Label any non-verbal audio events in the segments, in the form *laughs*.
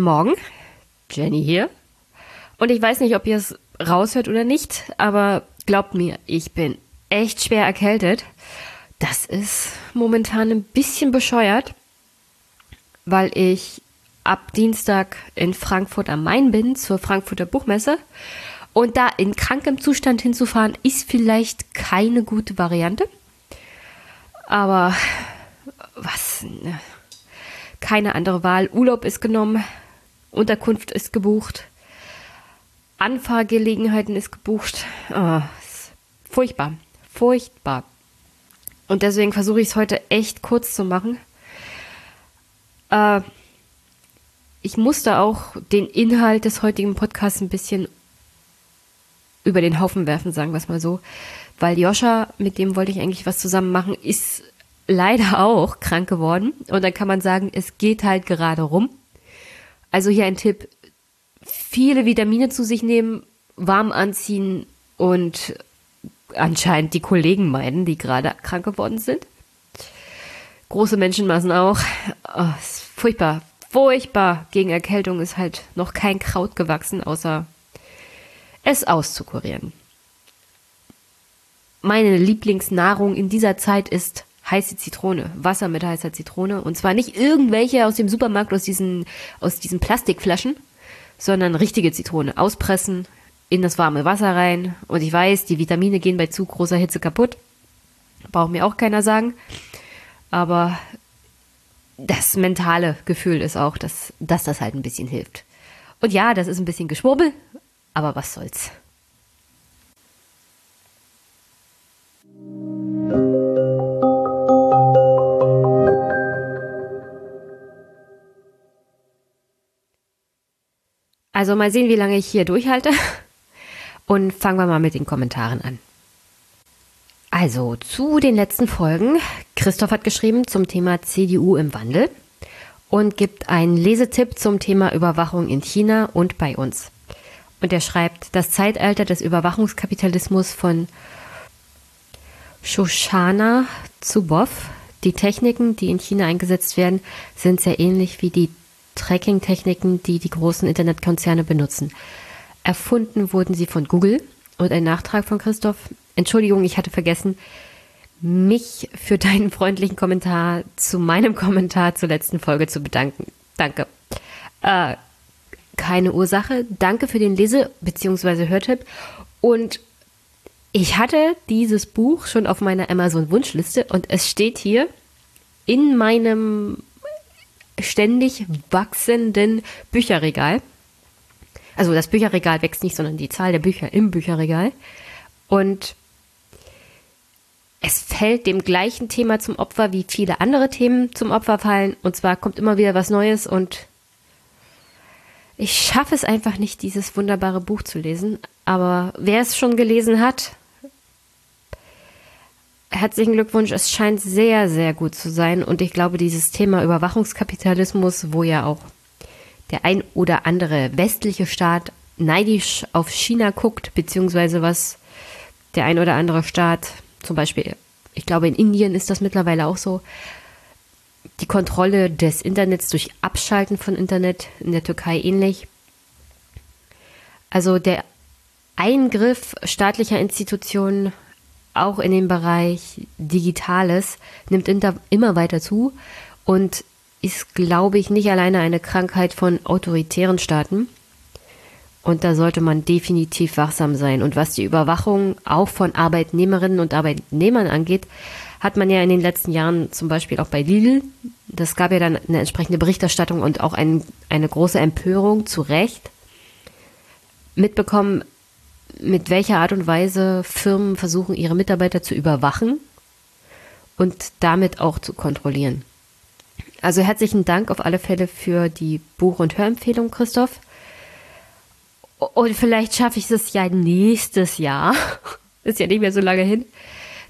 Guten Morgen, Jenny hier. Und ich weiß nicht, ob ihr es raushört oder nicht, aber glaubt mir, ich bin echt schwer erkältet. Das ist momentan ein bisschen bescheuert, weil ich ab Dienstag in Frankfurt am Main bin zur Frankfurter Buchmesse. Und da in krankem Zustand hinzufahren, ist vielleicht keine gute Variante. Aber was? Ne? keine andere Wahl. Urlaub ist genommen, Unterkunft ist gebucht, Anfahrgelegenheiten ist gebucht. Oh, ist furchtbar, furchtbar. Und deswegen versuche ich es heute echt kurz zu machen. Äh, ich musste auch den Inhalt des heutigen Podcasts ein bisschen über den Haufen werfen, sagen wir es mal so. Weil Joscha, mit dem wollte ich eigentlich was zusammen machen, ist leider auch krank geworden. Und dann kann man sagen, es geht halt gerade rum. Also hier ein Tipp. Viele Vitamine zu sich nehmen, warm anziehen und anscheinend die Kollegen meiden, die gerade krank geworden sind. Große Menschenmassen auch. Oh, ist furchtbar. Furchtbar. Gegen Erkältung ist halt noch kein Kraut gewachsen, außer es auszukurieren. Meine Lieblingsnahrung in dieser Zeit ist heiße Zitrone, Wasser mit heißer Zitrone. Und zwar nicht irgendwelche aus dem Supermarkt, aus diesen, aus diesen Plastikflaschen, sondern richtige Zitrone. Auspressen, in das warme Wasser rein. Und ich weiß, die Vitamine gehen bei zu großer Hitze kaputt. Braucht mir auch keiner sagen. Aber das mentale Gefühl ist auch, dass, dass das halt ein bisschen hilft. Und ja, das ist ein bisschen Geschwurbel, aber was soll's. Also mal sehen, wie lange ich hier durchhalte. *laughs* Und fangen wir mal mit den Kommentaren an. Also zu den letzten Folgen. Christoph hat geschrieben zum Thema CDU im Wandel und gibt einen Lesetipp zum Thema Überwachung in China und bei uns. Und er schreibt, das Zeitalter des Überwachungskapitalismus von Shoshana Zuboff. Die Techniken, die in China eingesetzt werden, sind sehr ähnlich wie die Tracking-Techniken, die die großen Internetkonzerne benutzen. Erfunden wurden sie von Google und ein Nachtrag von Christoph. Entschuldigung, ich hatte vergessen, mich für deinen freundlichen Kommentar zu meinem Kommentar zur letzten Folge zu bedanken. Danke. Äh, keine Ursache. Danke für den Lese- bzw. Hörtipp. Und ich hatte dieses Buch schon auf meiner Amazon-Wunschliste und es steht hier in meinem ständig wachsenden Bücherregal. Also das Bücherregal wächst nicht, sondern die Zahl der Bücher im Bücherregal. Und es fällt dem gleichen Thema zum Opfer, wie viele andere Themen zum Opfer fallen. Und zwar kommt immer wieder was Neues und ich schaffe es einfach nicht, dieses wunderbare Buch zu lesen. Aber wer es schon gelesen hat, herzlichen Glückwunsch. Es scheint sehr, sehr gut zu sein. Und ich glaube, dieses Thema Überwachungskapitalismus, wo ja auch der ein oder andere westliche Staat neidisch auf China guckt, beziehungsweise was der ein oder andere Staat, zum Beispiel, ich glaube, in Indien ist das mittlerweile auch so, die Kontrolle des Internets durch Abschalten von Internet, in der Türkei ähnlich. Also der Eingriff staatlicher Institutionen auch in dem Bereich Digitales nimmt immer weiter zu und ist, glaube ich, nicht alleine eine Krankheit von autoritären Staaten. Und da sollte man definitiv wachsam sein. Und was die Überwachung auch von Arbeitnehmerinnen und Arbeitnehmern angeht, hat man ja in den letzten Jahren zum Beispiel auch bei Lidl, das gab ja dann eine entsprechende Berichterstattung und auch ein, eine große Empörung zu Recht mitbekommen, mit welcher Art und Weise Firmen versuchen, ihre Mitarbeiter zu überwachen und damit auch zu kontrollieren. Also herzlichen Dank auf alle Fälle für die Buch- und Hörempfehlung, Christoph. Und vielleicht schaffe ich es ja nächstes Jahr, *laughs* ist ja nicht mehr so lange hin,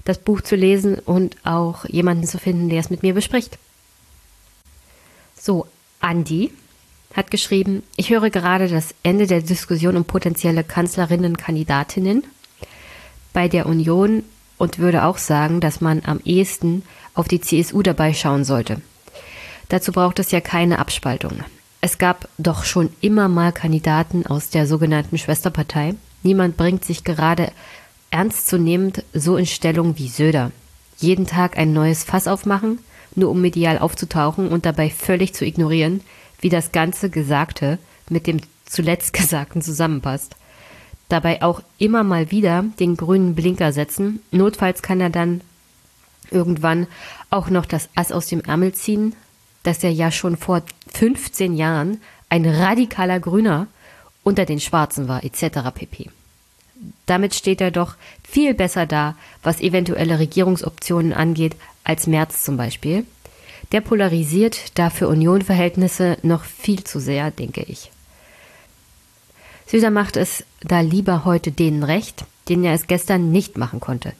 das Buch zu lesen und auch jemanden zu finden, der es mit mir bespricht. So, Andi hat geschrieben, ich höre gerade das Ende der Diskussion um potenzielle Kanzlerinnenkandidatinnen bei der Union und würde auch sagen, dass man am ehesten auf die CSU dabei schauen sollte. Dazu braucht es ja keine Abspaltung. Es gab doch schon immer mal Kandidaten aus der sogenannten Schwesterpartei. Niemand bringt sich gerade ernstzunehmend so in Stellung wie Söder. Jeden Tag ein neues Fass aufmachen, nur um medial aufzutauchen und dabei völlig zu ignorieren, wie das ganze Gesagte mit dem zuletzt *laughs* Gesagten zusammenpasst. Dabei auch immer mal wieder den grünen Blinker setzen. Notfalls kann er dann irgendwann auch noch das Ass aus dem Ärmel ziehen, dass er ja schon vor 15 Jahren ein radikaler Grüner unter den Schwarzen war, etc. pp. Damit steht er doch viel besser da, was eventuelle Regierungsoptionen angeht, als Merz zum Beispiel. Der polarisiert dafür Unionverhältnisse noch viel zu sehr, denke ich. Söder macht es da lieber heute denen recht, denen er es gestern nicht machen konnte.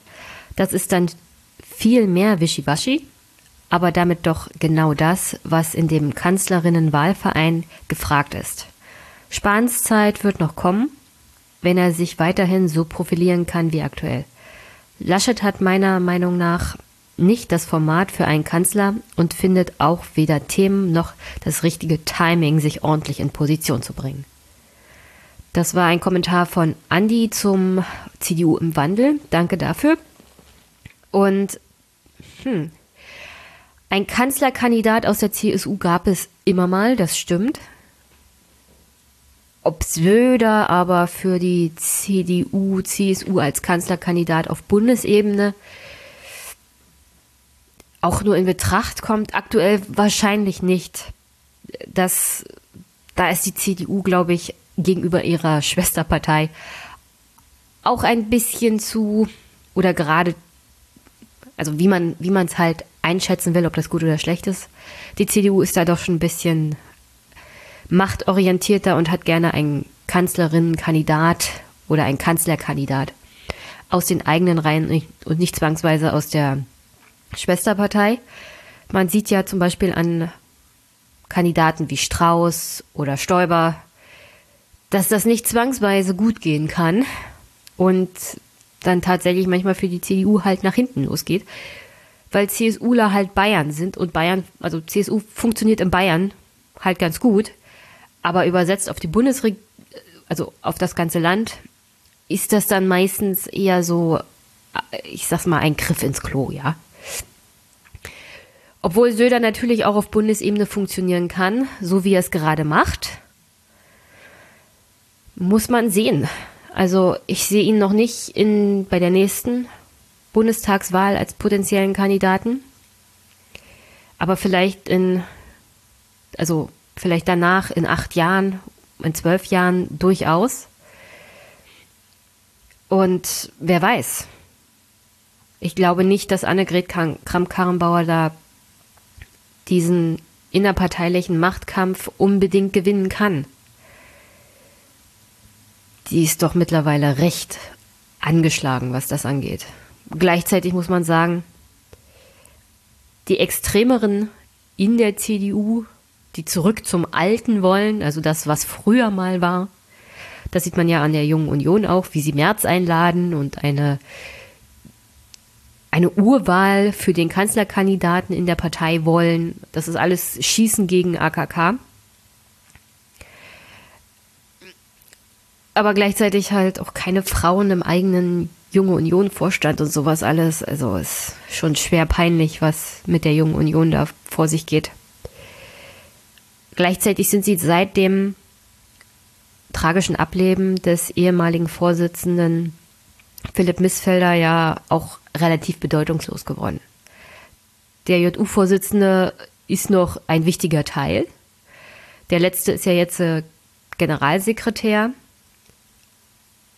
Das ist dann viel mehr Wischiwaschi, aber damit doch genau das, was in dem Kanzlerinnenwahlverein gefragt ist. Spahns Zeit wird noch kommen, wenn er sich weiterhin so profilieren kann wie aktuell. Laschet hat meiner Meinung nach nicht das Format für einen Kanzler und findet auch weder Themen noch das richtige Timing, sich ordentlich in Position zu bringen. Das war ein Kommentar von Andi zum CDU im Wandel. Danke dafür. Und hm, ein Kanzlerkandidat aus der CSU gab es immer mal, das stimmt. Ob Söder aber für die CDU, CSU als Kanzlerkandidat auf Bundesebene auch nur in Betracht kommt, aktuell wahrscheinlich nicht. Das, da ist die CDU, glaube ich, gegenüber ihrer Schwesterpartei auch ein bisschen zu oder gerade, also wie man wie man es halt einschätzen will, ob das gut oder schlecht ist. Die CDU ist da doch schon ein bisschen machtorientierter und hat gerne einen Kanzlerinnenkandidat oder einen Kanzlerkandidat aus den eigenen Reihen und nicht zwangsweise aus der Schwesterpartei. Man sieht ja zum Beispiel an Kandidaten wie Strauß oder Stoiber, dass das nicht zwangsweise gut gehen kann und dann tatsächlich manchmal für die CDU halt nach hinten losgeht, weil CSUler halt Bayern sind und Bayern, also CSU funktioniert in Bayern halt ganz gut, aber übersetzt auf die Bundesregierung, also auf das ganze Land, ist das dann meistens eher so, ich sag's mal, ein Griff ins Klo, ja. Obwohl Söder natürlich auch auf Bundesebene funktionieren kann, so wie er es gerade macht, muss man sehen. Also ich sehe ihn noch nicht in, bei der nächsten Bundestagswahl als potenziellen Kandidaten. Aber vielleicht in, also vielleicht danach in acht Jahren, in zwölf Jahren durchaus. Und wer weiß. Ich glaube nicht, dass Annegret Kramp-Karrenbauer da diesen innerparteilichen Machtkampf unbedingt gewinnen kann die ist doch mittlerweile recht angeschlagen, was das angeht. Gleichzeitig muss man sagen, die Extremeren in der CDU, die zurück zum Alten wollen, also das, was früher mal war, das sieht man ja an der Jungen Union auch, wie sie März einladen und eine, eine Urwahl für den Kanzlerkandidaten in der Partei wollen. Das ist alles Schießen gegen AKK. aber gleichzeitig halt auch keine Frauen im eigenen Junge Union Vorstand und sowas alles. Also ist schon schwer peinlich, was mit der Jungen Union da vor sich geht. Gleichzeitig sind sie seit dem tragischen Ableben des ehemaligen Vorsitzenden Philipp Missfelder ja auch relativ bedeutungslos geworden. Der JU-Vorsitzende ist noch ein wichtiger Teil. Der letzte ist ja jetzt äh, Generalsekretär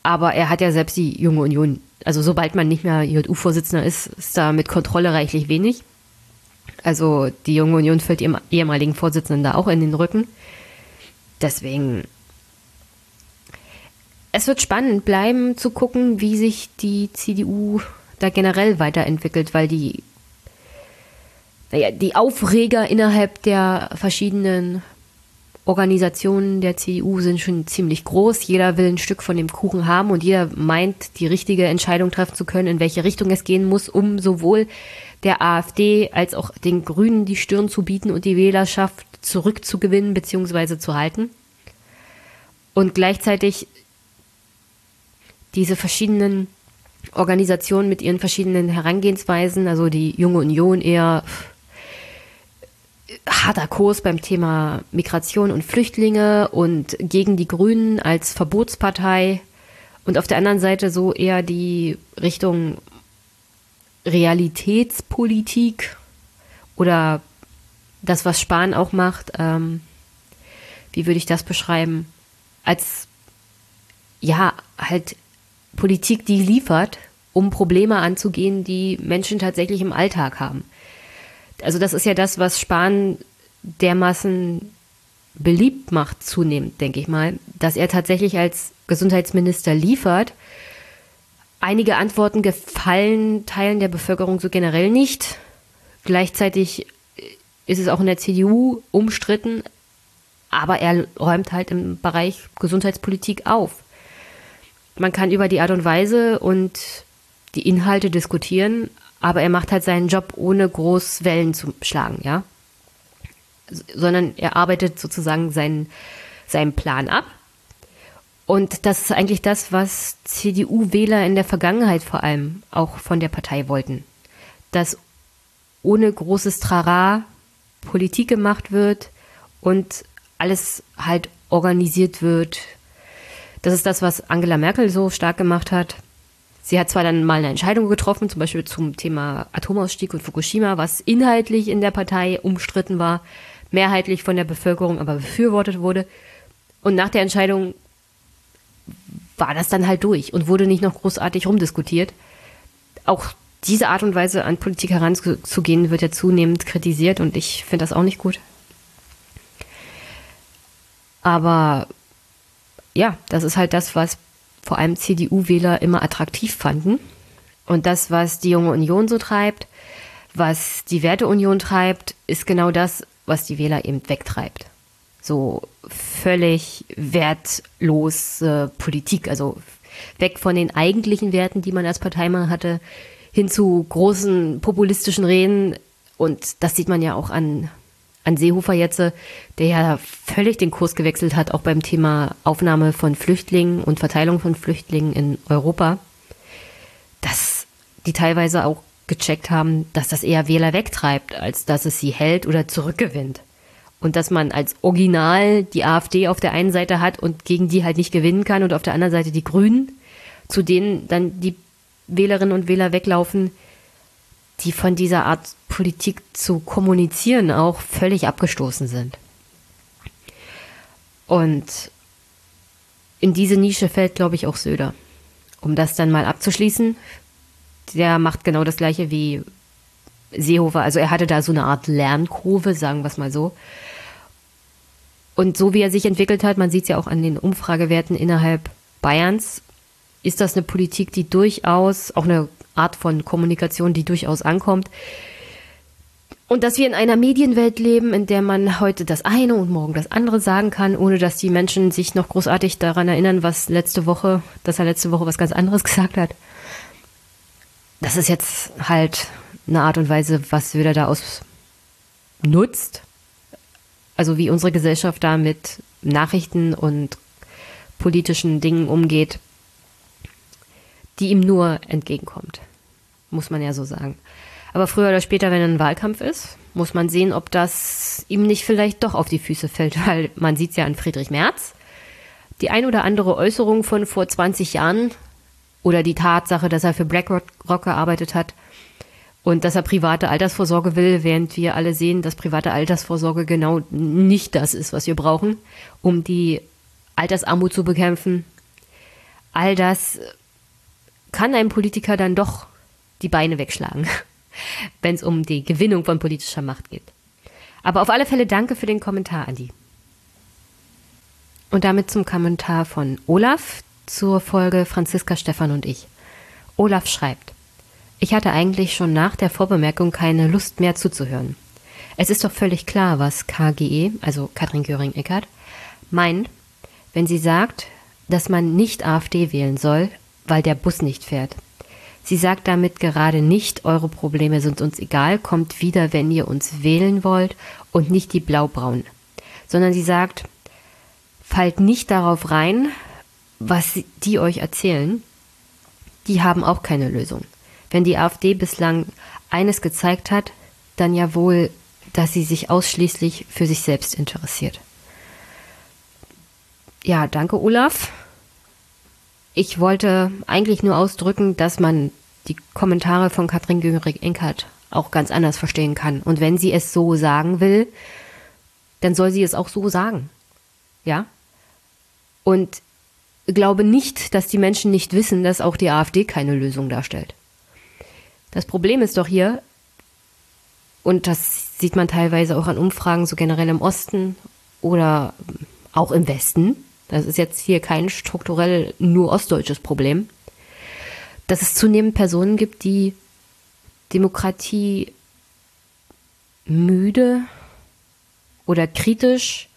aber er hat ja selbst die Junge Union, also sobald man nicht mehr JU-Vorsitzender ist, ist da mit Kontrolle reichlich wenig. Also die Junge Union fällt ihrem ehemaligen Vorsitzenden da auch in den Rücken. Deswegen, es wird spannend bleiben zu gucken, wie sich die CDU da generell weiterentwickelt, weil die, naja, die Aufreger innerhalb der verschiedenen Organisationen der CDU sind schon ziemlich groß. Jeder will ein Stück von dem Kuchen haben und jeder meint, die richtige Entscheidung treffen zu können, in welche Richtung es gehen muss, um sowohl der AfD als auch den Grünen die Stirn zu bieten und die Wählerschaft zurückzugewinnen bzw. zu halten. Und gleichzeitig diese verschiedenen Organisationen mit ihren verschiedenen Herangehensweisen, also die Junge Union eher harter Kurs beim Thema Migration und Flüchtlinge und gegen die Grünen als Verbotspartei und auf der anderen Seite so eher die Richtung Realitätspolitik oder das, was Spahn auch macht, ähm, wie würde ich das beschreiben? Als ja, halt Politik, die liefert, um Probleme anzugehen, die Menschen tatsächlich im Alltag haben. Also das ist ja das, was Spahn dermaßen beliebt macht zunehmend, denke ich mal, dass er tatsächlich als Gesundheitsminister liefert. Einige Antworten gefallen Teilen der Bevölkerung so generell nicht. Gleichzeitig ist es auch in der CDU umstritten, aber er räumt halt im Bereich Gesundheitspolitik auf. Man kann über die Art und Weise und die Inhalte diskutieren, aber er macht halt seinen Job ohne groß Wellen zu schlagen, ja. Sondern er arbeitet sozusagen seinen, seinen Plan ab. Und das ist eigentlich das, was CDU-Wähler in der Vergangenheit vor allem auch von der Partei wollten. Dass ohne großes Trara Politik gemacht wird und alles halt organisiert wird. Das ist das, was Angela Merkel so stark gemacht hat. Sie hat zwar dann mal eine Entscheidung getroffen, zum Beispiel zum Thema Atomausstieg und Fukushima, was inhaltlich in der Partei umstritten war, mehrheitlich von der Bevölkerung aber befürwortet wurde. Und nach der Entscheidung war das dann halt durch und wurde nicht noch großartig rumdiskutiert. Auch diese Art und Weise an Politik heranzugehen wird ja zunehmend kritisiert und ich finde das auch nicht gut. Aber ja, das ist halt das, was vor allem CDU-Wähler immer attraktiv fanden. Und das, was die junge Union so treibt, was die Werteunion treibt, ist genau das, was die Wähler eben wegtreibt. So völlig wertlose Politik, also weg von den eigentlichen Werten, die man als Partei mal hatte, hin zu großen populistischen Reden. Und das sieht man ja auch an an Seehofer jetzt, der ja völlig den Kurs gewechselt hat, auch beim Thema Aufnahme von Flüchtlingen und Verteilung von Flüchtlingen in Europa, dass die teilweise auch gecheckt haben, dass das eher Wähler wegtreibt, als dass es sie hält oder zurückgewinnt. Und dass man als Original die AfD auf der einen Seite hat und gegen die halt nicht gewinnen kann und auf der anderen Seite die Grünen, zu denen dann die Wählerinnen und Wähler weglaufen, die von dieser Art Politik zu kommunizieren auch völlig abgestoßen sind. Und in diese Nische fällt, glaube ich, auch Söder. Um das dann mal abzuschließen, der macht genau das gleiche wie Seehofer. Also er hatte da so eine Art Lernkurve, sagen wir es mal so. Und so wie er sich entwickelt hat, man sieht es ja auch an den Umfragewerten innerhalb Bayerns, ist das eine Politik, die durchaus auch eine Art von Kommunikation, die durchaus ankommt. Und dass wir in einer Medienwelt leben, in der man heute das eine und morgen das andere sagen kann, ohne dass die Menschen sich noch großartig daran erinnern, was letzte Woche, dass er letzte Woche was ganz anderes *laughs* gesagt hat. Das ist jetzt halt eine Art und Weise, was Söder da aus nutzt. Also wie unsere Gesellschaft da mit Nachrichten und politischen Dingen umgeht die ihm nur entgegenkommt. Muss man ja so sagen. Aber früher oder später, wenn ein Wahlkampf ist, muss man sehen, ob das ihm nicht vielleicht doch auf die Füße fällt, *laughs* weil man sieht es ja an Friedrich Merz. Die ein oder andere Äußerung von vor 20 Jahren oder die Tatsache, dass er für BlackRock gearbeitet hat und dass er private Altersvorsorge will, während wir alle sehen, dass private Altersvorsorge genau nicht das ist, was wir brauchen, um die Altersarmut zu bekämpfen. All das kann ein Politiker dann doch die Beine wegschlagen, *laughs* wenn es um die Gewinnung von politischer Macht geht. Aber auf alle Fälle danke für den Kommentar, Andi. Und damit zum Kommentar von Olaf zur Folge Franziska, Stefan und ich. Olaf schreibt, ich hatte eigentlich schon nach der Vorbemerkung keine Lust mehr zuzuhören. Es ist doch völlig klar, was KGE, also Katrin Göring-Eckardt, meint, wenn sie sagt, dass man nicht AfD wählen soll, weil der Bus nicht fährt. Sie sagt damit gerade nicht, eure Probleme sind uns egal, kommt wieder, wenn ihr uns wählen wollt und nicht die Blaubraun. Sondern sie sagt, fallt nicht darauf rein, was die euch erzählen. Die haben auch keine Lösung. Wenn die AfD bislang eines gezeigt hat, dann ja wohl, dass sie sich ausschließlich für sich selbst interessiert. Ja, danke Olaf. Ich wollte eigentlich nur ausdrücken, dass man die Kommentare von Katrin Göring-Enkert auch ganz anders verstehen kann. Und wenn sie es so sagen will, dann soll sie es auch so sagen. Ja? Und glaube nicht, dass die Menschen nicht wissen, dass auch die AfD keine Lösung darstellt. Das Problem ist doch hier, und das sieht man teilweise auch an Umfragen, so generell im Osten oder auch im Westen, das ist jetzt hier kein strukturell nur ostdeutsches Problem, dass es zunehmend Personen gibt, die Demokratie müde oder kritisch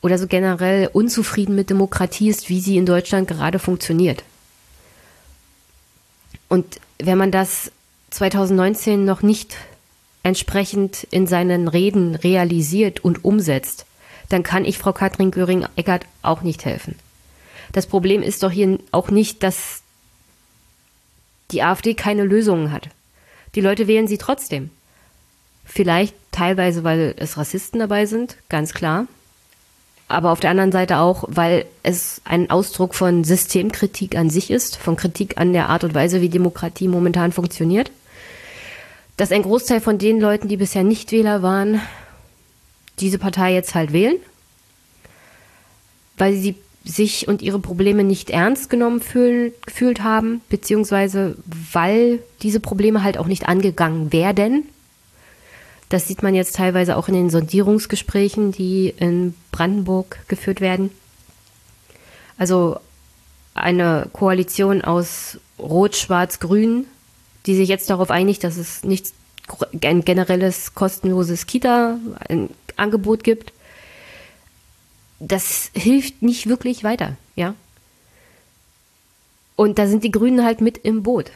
oder so generell unzufrieden mit Demokratie ist, wie sie in Deutschland gerade funktioniert. Und wenn man das 2019 noch nicht entsprechend in seinen Reden realisiert und umsetzt, dann kann ich Frau Katrin Göring-Eckert auch nicht helfen. Das Problem ist doch hier auch nicht, dass die AfD keine Lösungen hat. Die Leute wählen sie trotzdem. Vielleicht teilweise, weil es Rassisten dabei sind, ganz klar. Aber auf der anderen Seite auch, weil es ein Ausdruck von Systemkritik an sich ist, von Kritik an der Art und Weise, wie Demokratie momentan funktioniert. Dass ein Großteil von den Leuten, die bisher nicht Wähler waren, diese Partei jetzt halt wählen, weil sie sich und ihre Probleme nicht ernst genommen fühlen, gefühlt haben, beziehungsweise weil diese Probleme halt auch nicht angegangen werden. Das sieht man jetzt teilweise auch in den Sondierungsgesprächen, die in Brandenburg geführt werden. Also eine Koalition aus Rot, Schwarz, Grün, die sich jetzt darauf einigt, dass es nicht ein generelles kostenloses Kita-Angebot gibt das hilft nicht wirklich weiter, ja. Und da sind die Grünen halt mit im Boot.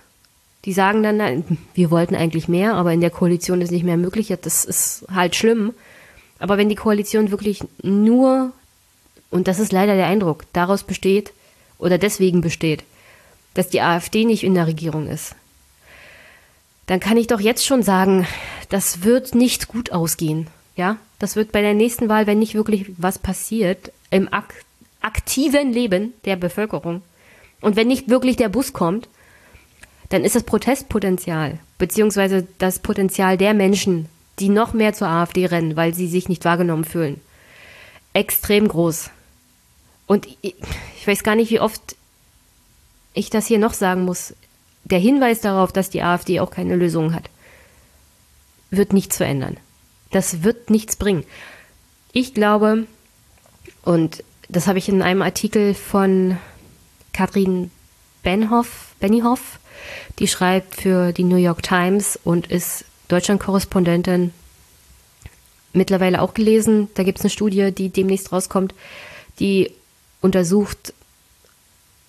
Die sagen dann, wir wollten eigentlich mehr, aber in der Koalition ist nicht mehr möglich. Das ist halt schlimm. Aber wenn die Koalition wirklich nur, und das ist leider der Eindruck, daraus besteht oder deswegen besteht, dass die AfD nicht in der Regierung ist, dann kann ich doch jetzt schon sagen, das wird nicht gut ausgehen. Ja, das wird bei der nächsten Wahl, wenn nicht wirklich was passiert, im ak aktiven Leben der Bevölkerung und wenn nicht wirklich der Bus kommt, dann ist das Protestpotenzial, beziehungsweise das Potenzial der Menschen, die noch mehr zur AfD rennen, weil sie sich nicht wahrgenommen fühlen, extrem groß. Und ich, ich weiß gar nicht, wie oft ich das hier noch sagen muss. Der Hinweis darauf, dass die AfD auch keine Lösung hat, wird nichts verändern. Das wird nichts bringen. Ich glaube, und das habe ich in einem Artikel von Katrin Benhoff, Bennyhoff, die schreibt für die New York Times und ist Deutschland-Korrespondentin, mittlerweile auch gelesen. Da gibt es eine Studie, die demnächst rauskommt, die untersucht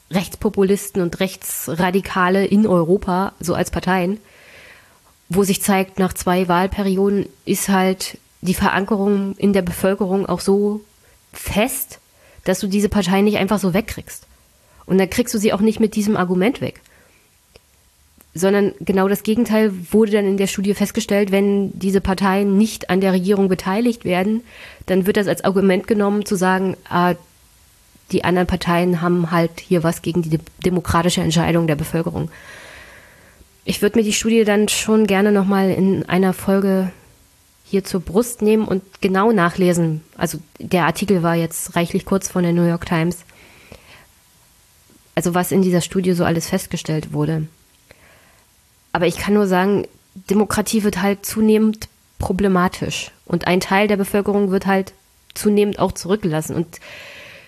Rechtspopulisten und Rechtsradikale in Europa, so als Parteien wo sich zeigt, nach zwei Wahlperioden ist halt die Verankerung in der Bevölkerung auch so fest, dass du diese Partei nicht einfach so wegkriegst. Und dann kriegst du sie auch nicht mit diesem Argument weg. Sondern genau das Gegenteil wurde dann in der Studie festgestellt, wenn diese Parteien nicht an der Regierung beteiligt werden, dann wird das als Argument genommen zu sagen, ah, die anderen Parteien haben halt hier was gegen die demokratische Entscheidung der Bevölkerung. Ich würde mir die Studie dann schon gerne nochmal in einer Folge hier zur Brust nehmen und genau nachlesen. Also der Artikel war jetzt reichlich kurz von der New York Times. Also was in dieser Studie so alles festgestellt wurde. Aber ich kann nur sagen, Demokratie wird halt zunehmend problematisch. Und ein Teil der Bevölkerung wird halt zunehmend auch zurückgelassen. Und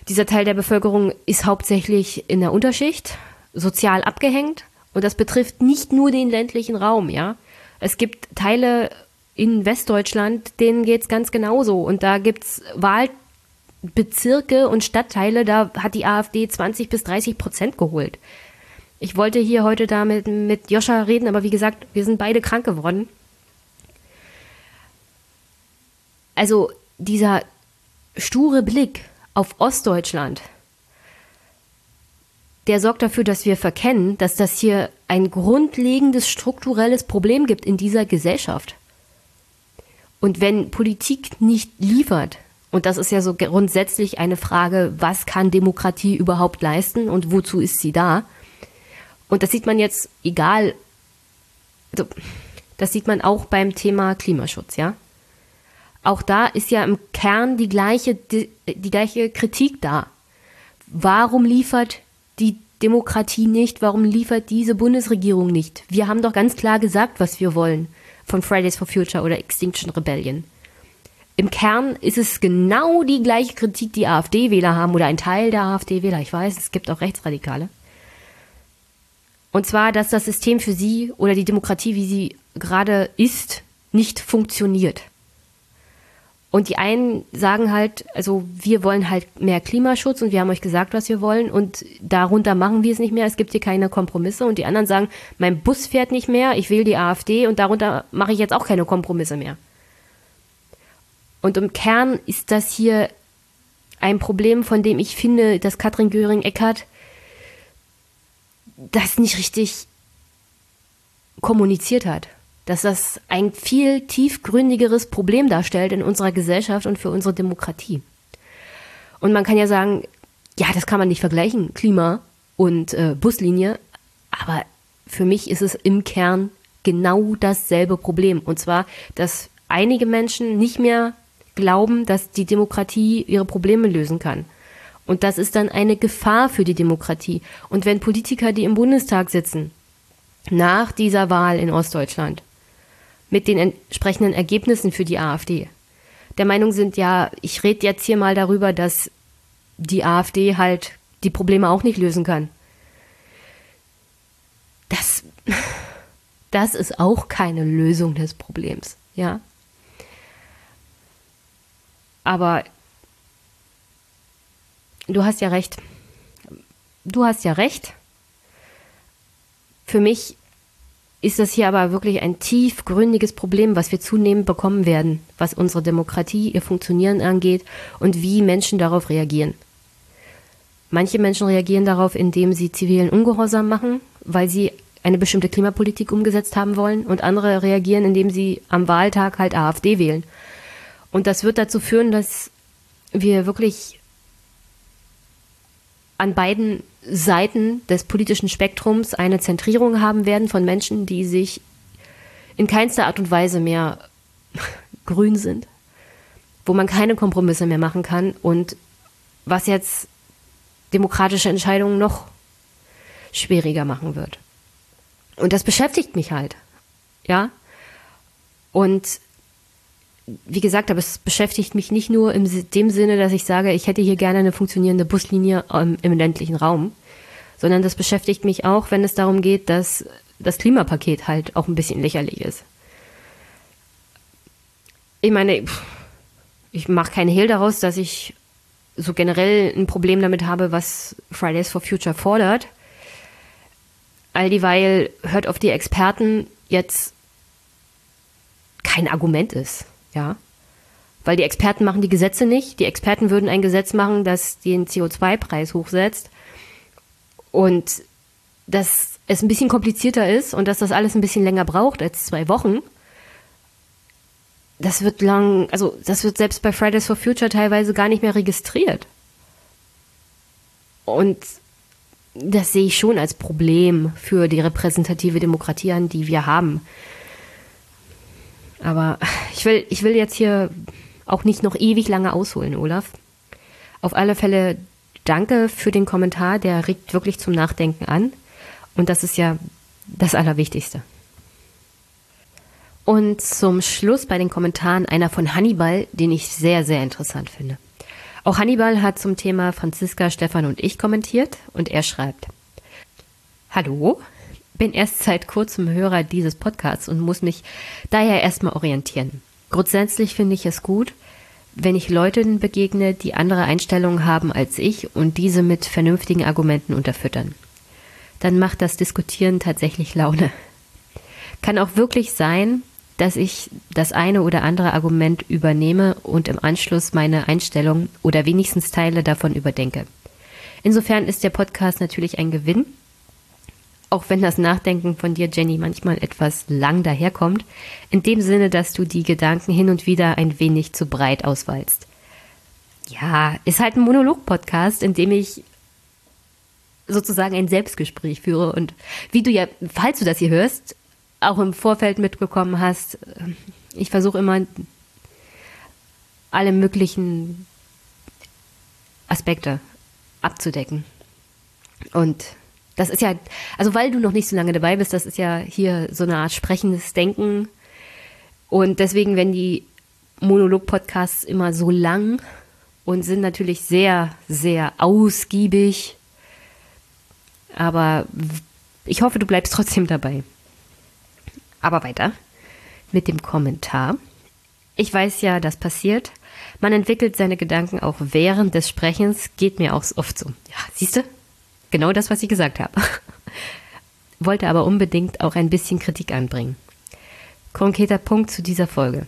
dieser Teil der Bevölkerung ist hauptsächlich in der Unterschicht, sozial abgehängt und das betrifft nicht nur den ländlichen Raum, ja. Es gibt Teile in Westdeutschland, denen geht's ganz genauso. Und da gibt's Wahlbezirke und Stadtteile, da hat die AfD 20 bis 30 Prozent geholt. Ich wollte hier heute da mit Joscha reden, aber wie gesagt, wir sind beide krank geworden. Also dieser sture Blick auf Ostdeutschland, der sorgt dafür, dass wir verkennen, dass das hier ein grundlegendes strukturelles Problem gibt in dieser Gesellschaft. Und wenn Politik nicht liefert, und das ist ja so grundsätzlich eine Frage, was kann Demokratie überhaupt leisten und wozu ist sie da? Und das sieht man jetzt, egal, also, das sieht man auch beim Thema Klimaschutz, ja. Auch da ist ja im Kern die gleiche, die, die gleiche Kritik da. Warum liefert Demokratie nicht? Warum liefert diese Bundesregierung nicht? Wir haben doch ganz klar gesagt, was wir wollen von Fridays for Future oder Extinction Rebellion. Im Kern ist es genau die gleiche Kritik, die AfD-Wähler haben oder ein Teil der AfD-Wähler. Ich weiß, es gibt auch Rechtsradikale. Und zwar, dass das System für sie oder die Demokratie, wie sie gerade ist, nicht funktioniert. Und die einen sagen halt, also wir wollen halt mehr Klimaschutz und wir haben euch gesagt, was wir wollen und darunter machen wir es nicht mehr, es gibt hier keine Kompromisse. Und die anderen sagen, mein Bus fährt nicht mehr, ich wähle die AfD und darunter mache ich jetzt auch keine Kompromisse mehr. Und im Kern ist das hier ein Problem, von dem ich finde, dass Katrin Göring-Eckardt das nicht richtig kommuniziert hat dass das ein viel tiefgründigeres Problem darstellt in unserer Gesellschaft und für unsere Demokratie. Und man kann ja sagen, ja, das kann man nicht vergleichen, Klima und äh, Buslinie, aber für mich ist es im Kern genau dasselbe Problem. Und zwar, dass einige Menschen nicht mehr glauben, dass die Demokratie ihre Probleme lösen kann. Und das ist dann eine Gefahr für die Demokratie. Und wenn Politiker, die im Bundestag sitzen, nach dieser Wahl in Ostdeutschland mit den entsprechenden Ergebnissen für die AfD. Der Meinung sind, ja, ich rede jetzt hier mal darüber, dass die AfD halt die Probleme auch nicht lösen kann. Das, *laughs* das ist auch keine Lösung des Problems, ja. Aber du hast ja recht. Du hast ja recht. Für mich ist das hier aber wirklich ein tiefgründiges Problem, was wir zunehmend bekommen werden, was unsere Demokratie, ihr Funktionieren angeht und wie Menschen darauf reagieren. Manche Menschen reagieren darauf, indem sie zivilen Ungehorsam machen, weil sie eine bestimmte Klimapolitik umgesetzt haben wollen und andere reagieren, indem sie am Wahltag halt AfD wählen. Und das wird dazu führen, dass wir wirklich an beiden Seiten des politischen Spektrums eine Zentrierung haben werden von Menschen, die sich in keinster Art und Weise mehr *laughs* grün sind, wo man keine Kompromisse mehr machen kann und was jetzt demokratische Entscheidungen noch schwieriger machen wird. Und das beschäftigt mich halt. Ja. Und wie gesagt, aber es beschäftigt mich nicht nur in dem Sinne, dass ich sage, ich hätte hier gerne eine funktionierende Buslinie ähm, im ländlichen Raum, sondern das beschäftigt mich auch, wenn es darum geht, dass das Klimapaket halt auch ein bisschen lächerlich ist. Ich meine, ich mache keinen Hehl daraus, dass ich so generell ein Problem damit habe, was Fridays for Future fordert. All dieweil hört auf die Experten jetzt kein Argument ist. Ja. Weil die Experten machen die Gesetze nicht. Die Experten würden ein Gesetz machen, das den CO2-Preis hochsetzt. Und dass es ein bisschen komplizierter ist und dass das alles ein bisschen länger braucht als zwei Wochen. Das wird lang, also das wird selbst bei Fridays for Future teilweise gar nicht mehr registriert. Und das sehe ich schon als Problem für die repräsentative Demokratie an, die wir haben. Aber *laughs* ich will, ich will jetzt hier auch nicht noch ewig lange ausholen, Olaf. Auf alle Fälle danke für den Kommentar, der regt wirklich zum Nachdenken an. Und das ist ja das Allerwichtigste. Und zum Schluss bei den Kommentaren einer von Hannibal, den ich sehr, sehr interessant finde. Auch Hannibal hat zum Thema Franziska, Stefan und ich kommentiert und er schreibt, Hallo, bin erst seit kurzem Hörer dieses Podcasts und muss mich daher erstmal orientieren. Grundsätzlich finde ich es gut, wenn ich Leuten begegne, die andere Einstellungen haben als ich und diese mit vernünftigen Argumenten unterfüttern. Dann macht das Diskutieren tatsächlich Laune. Kann auch wirklich sein, dass ich das eine oder andere Argument übernehme und im Anschluss meine Einstellung oder wenigstens Teile davon überdenke. Insofern ist der Podcast natürlich ein Gewinn, auch wenn das Nachdenken von dir, Jenny, manchmal etwas lang daherkommt, in dem Sinne, dass du die Gedanken hin und wieder ein wenig zu breit ausweilst. Ja, ist halt ein Monolog-Podcast, in dem ich sozusagen ein Selbstgespräch führe und wie du ja, falls du das hier hörst, auch im Vorfeld mitbekommen hast, äh, ich versuche immer alle möglichen Aspekte abzudecken. Und das ist ja, also weil du noch nicht so lange dabei bist, das ist ja hier so eine Art sprechendes Denken. Und deswegen, wenn die Monolog-Podcasts immer so lang und sind natürlich sehr, sehr ausgiebig. Aber ich hoffe, du bleibst trotzdem dabei. Aber weiter mit dem Kommentar. Ich weiß ja, das passiert. Man entwickelt seine Gedanken auch während des Sprechens, geht mir auch oft so. Ja, siehst du? Genau das, was ich gesagt habe. *laughs* Wollte aber unbedingt auch ein bisschen Kritik anbringen. Konkreter Punkt zu dieser Folge.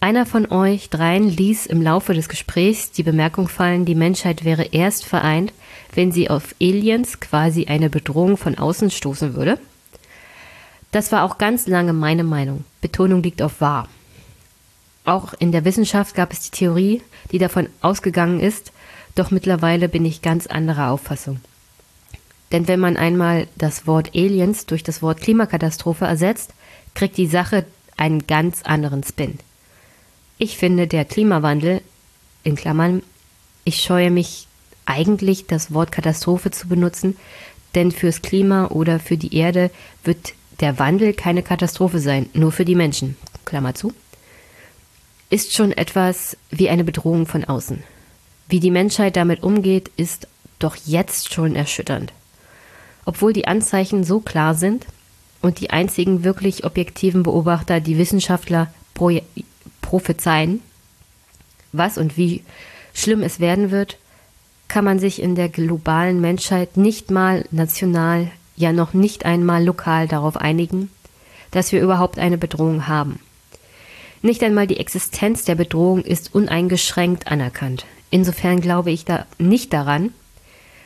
Einer von euch dreien ließ im Laufe des Gesprächs die Bemerkung fallen, die Menschheit wäre erst vereint, wenn sie auf Aliens quasi eine Bedrohung von außen stoßen würde. Das war auch ganz lange meine Meinung. Betonung liegt auf wahr. Auch in der Wissenschaft gab es die Theorie, die davon ausgegangen ist, doch mittlerweile bin ich ganz anderer Auffassung. Denn wenn man einmal das Wort Aliens durch das Wort Klimakatastrophe ersetzt, kriegt die Sache einen ganz anderen Spin. Ich finde, der Klimawandel, in Klammern, ich scheue mich eigentlich das Wort Katastrophe zu benutzen, denn fürs Klima oder für die Erde wird der Wandel keine Katastrophe sein, nur für die Menschen, Klammer zu, ist schon etwas wie eine Bedrohung von außen. Wie die Menschheit damit umgeht, ist doch jetzt schon erschütternd. Obwohl die Anzeichen so klar sind und die einzigen wirklich objektiven Beobachter, die Wissenschaftler pro prophezeien, was und wie schlimm es werden wird, kann man sich in der globalen Menschheit nicht mal national ja noch nicht einmal lokal darauf einigen, dass wir überhaupt eine Bedrohung haben. Nicht einmal die Existenz der Bedrohung ist uneingeschränkt anerkannt. Insofern glaube ich da nicht daran,